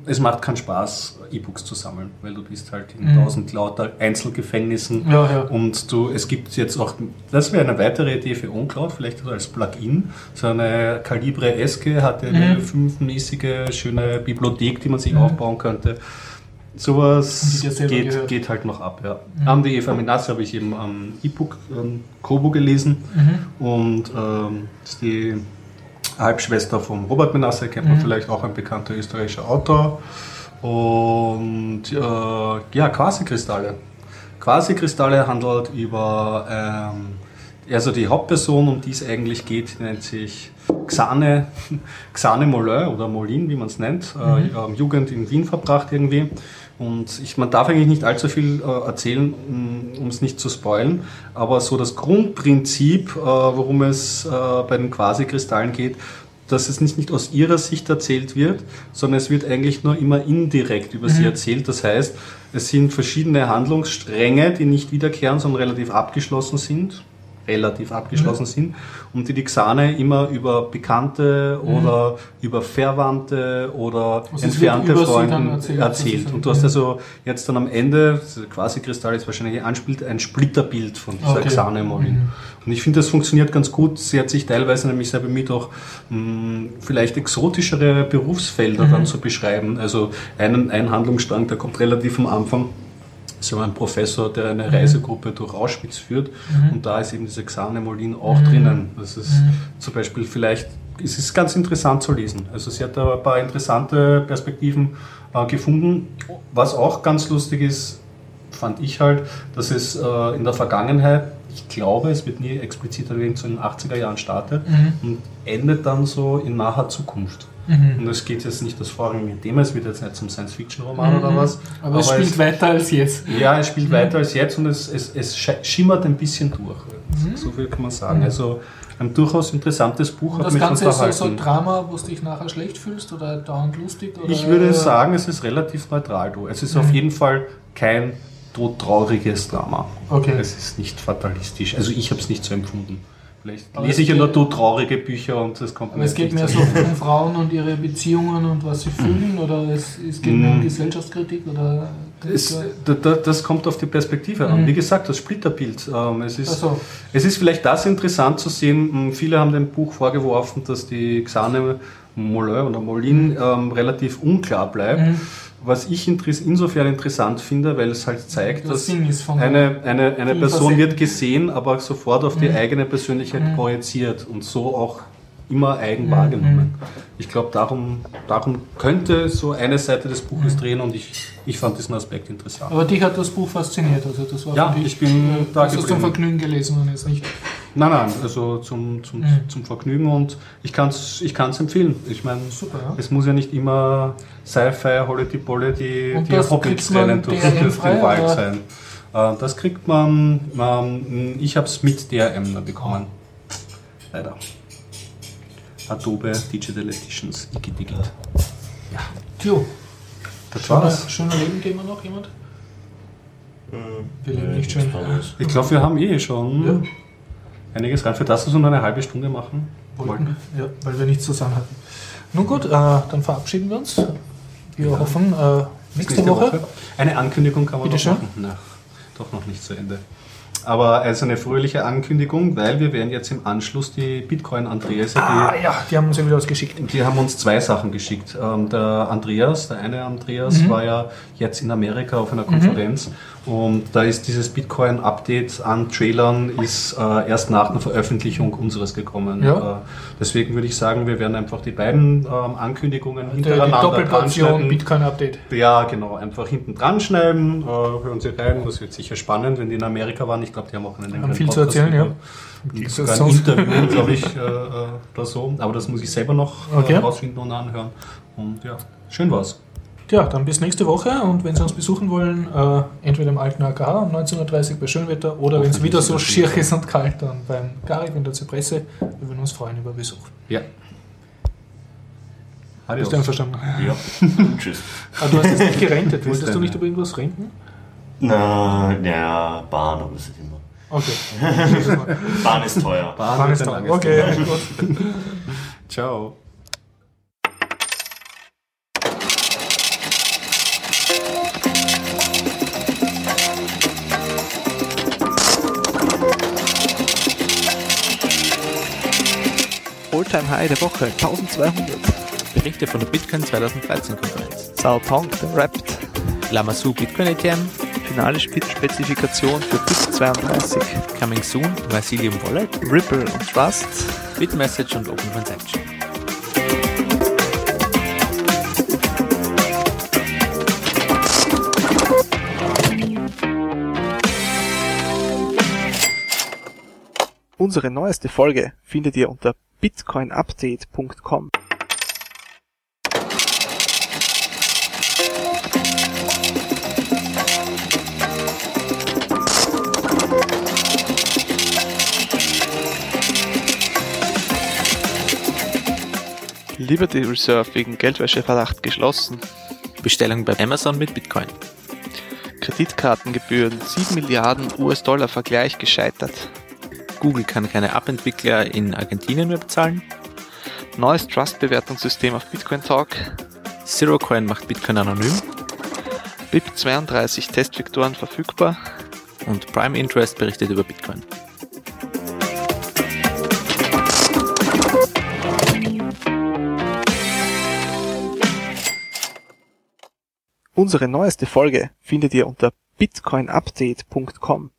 es macht keinen Spaß, E-Books zu sammeln, weil du bist halt in tausend lauter Einzelgefängnissen Mhm. Ja, ja. und du, es gibt jetzt auch, das wäre eine weitere Idee für OnCloud, vielleicht als Plugin. So eine Calibre Eske hat eine Mhm. fünfmäßige, schöne Bibliothek, die man sich aufbauen könnte. Sowas selber geht. Mhm. geht halt noch ab. Ja. Am die Eva Menasse habe ich eben am E-Book ähm, Kobo gelesen Mhm. und ähm, die Halbschwester von Robert Menasse, kennt man Mhm. vielleicht auch ein bekannter österreichischer Autor. Und äh, ja, Quasikristalle. Quasikristalle handelt über, ähm, also die Hauptperson, um die es eigentlich geht, nennt sich Xane, Xane Molin oder Molin, wie man es nennt, äh, ähm, Jugend in Wien verbracht irgendwie. Und ich, man darf eigentlich nicht allzu viel äh, erzählen, um es nicht zu spoilen, aber so das Grundprinzip, äh, worum es äh, bei den Quasikristallen geht, dass es nicht, nicht aus ihrer Sicht erzählt wird, sondern es wird eigentlich nur immer indirekt über sie erzählt. Das heißt, es sind verschiedene Handlungsstränge, die nicht wiederkehren, sondern relativ abgeschlossen sind relativ abgeschlossen sind und die die Xane immer über Bekannte oder über Verwandte oder Also entfernte Freunde erzählt. erzählt. Und du hast also jetzt dann am Ende, quasi Kristall ist wahrscheinlich ein, Spiel- ein Splitterbild von dieser Okay. Xane Molin. Und ich finde, das funktioniert ganz gut. Sie hat sich teilweise nämlich sehr bemüht, auch mh, vielleicht exotischere Berufsfelder dann zu beschreiben. Also einen, ein Handlungsstrang, der kommt relativ am Anfang. So ein Professor, der eine Reisegruppe durch Auschwitz führt. Und da ist eben diese Xane Molin auch drinnen. Das ist zum Beispiel vielleicht, es ist ganz interessant zu lesen. Also sie hat da ein paar interessante Perspektiven äh, gefunden. Was auch ganz lustig ist, fand ich halt, dass es äh, in der Vergangenheit, ich glaube, es wird nie explizit erwähnt, so in den 80er Jahren startet Mhm. und endet dann so in naher Zukunft. Mhm. Und es geht jetzt nicht das vorrangige Thema, es wird jetzt nicht zum Science-Fiction-Roman oder was. Mhm. Aber, es spielt weiter als jetzt. Ja, es spielt weiter als jetzt und es, es, es schimmert ein bisschen durch. So viel kann man sagen. Also ein durchaus interessantes Buch Und hat das mich Ganze ist so, so unterhalten. Drama, wo du dich nachher schlecht fühlst oder dauernd lustig? Oder ich würde sagen, es ist relativ neutral. Du. Es ist Mhm. auf jeden Fall kein todtrauriges Drama. Okay. Es ist nicht fatalistisch. Also ich habe es nicht so empfunden. Vielleicht Aber lese es ich ja nur geht- todtraurige Bücher und das kommt Aber es geht mehr so um Frauen und ihre Beziehungen und was sie fühlen oder es, es geht mehr um Mhm. Gesellschaftskritik oder Es, da, da, das kommt auf die Perspektive an. Mhm. Wie gesagt, das Splitterbild. Ähm, es, ist, so. es ist vielleicht das interessant zu sehen. m, Viele haben dem Buch vorgeworfen, dass die Xane Molin oder Molin ähm, relativ unklar bleibt. Mhm. Was ich insofern interessant finde, weil es halt zeigt, Der dass eine, eine, eine Person wird gesehen, aber sofort auf die Mhm. eigene Persönlichkeit Mhm. projiziert und so auch immer eigen Mhm. wahrgenommen. Ich glaube, darum, darum könnte so eine Seite des Buches Mhm. drehen und ich, ich fand diesen Aspekt interessant. Aber dich hat das Buch fasziniert, also das war Ja, für dich, ich bin äh, da hast du es zum geblieben. Vergnügen gelesen und jetzt nicht. Nein, nein, also zum, zum, Mhm. zum Vergnügen und ich kann es ich kann's empfehlen. Ich meine, ja. es muss ja nicht immer Sci-Fi, Hollity Bolle, die, Und die das Hobbits kriegt man rennen durch, durch den Wald sein. Äh, Das kriegt man, ähm, ich habe es mit DRM dann bekommen. Leider. Adobe Digital Editions, Igidigit. Tjo, Das schöner, war's. schöner Leben gehen wir noch, jemand? Wir leben nicht schön. Ich glaube, wir haben eh schon Ja. Einiges rein. Für das, dass wir eine halbe Stunde machen Wollten, ja, weil wir nichts zusammen hatten. Nun gut, äh, dann verabschieden wir uns. Wir hoffen, äh, nächste, Woche. Eine Ankündigung kann man Bitte noch machen. Na, doch noch nicht zu Ende. Aber also eine fröhliche Ankündigung, weil wir werden jetzt im Anschluss die Bitcoin Andreas, Ah ja, die haben uns ja wieder was geschickt. die, die haben uns zwei Sachen geschickt. Ähm, der Andreas, der eine Andreas, Mhm. war ja jetzt in Amerika auf einer Konferenz und da ist dieses Bitcoin-Update an Trailern ist äh, erst nach der Veröffentlichung unseres gekommen. Ja. Äh, deswegen würde ich sagen, wir werden einfach die beiden ähm, Ankündigungen Die, die hintereinander Doppelportion dranschneiden. Bitcoin-Update. Ja, genau. Einfach hinten dran schneiden, äh, hören Sie rein. Das wird sicher spannend, wenn die in Amerika waren. Ich glaube, die haben auch einen längeren viel zu erzählen, ja. Das Sogar ein Interview, glaube ich, äh, äh, oder so. Aber das muss ich selber noch äh, Okay. rausfinden und anhören. Und ja, schön war's. Ja, dann bis nächste Woche und wenn Sie uns besuchen wollen, äh, entweder im alten AKH um 19.30 Uhr bei Schönwetter oder wenn es wieder so schier ist und kalt, dann beim Garib in der Zypresse. Wir würden uns freuen über Besuch. Ja. Adios. Bist du einverstanden? Ja. Tschüss. Ah, du hast jetzt nicht gerentet. Wolltest du nicht über irgendwas renten? Na, ja, Bahn, aber das ist immer. Okay. Bahn ist teuer. Bahn Bahn ist langes Okay, gut. Ciao. Alltime High der Woche 1200. Berichte von der Bitcoin 2013 Konferenz. Sao Tong, der rappt. Lamasu Bitcoin ATM, Finale Spe- Spezifikation für BIT 32. Coming Soon, Vasilium Wallet, Ripple und Trust. Bitmessage und Open Transaction. Unsere neueste Folge findet ihr unter bitcoinupdate.com. Liberty Reserve wegen Geldwäscheverdacht geschlossen. Bestellung bei Amazon mit Bitcoin. Kreditkartengebühren 7 Milliarden US-Dollar Vergleich gescheitert. Google kann keine App-Entwickler in Argentinien mehr bezahlen. Neues Trust-Bewertungssystem auf Bitcoin Talk. ZeroCoin macht Bitcoin anonym. BIP32 Testvektoren verfügbar. Und Prime Interest berichtet über Bitcoin. Unsere neueste Folge findet ihr unter bitcoinupdate.com.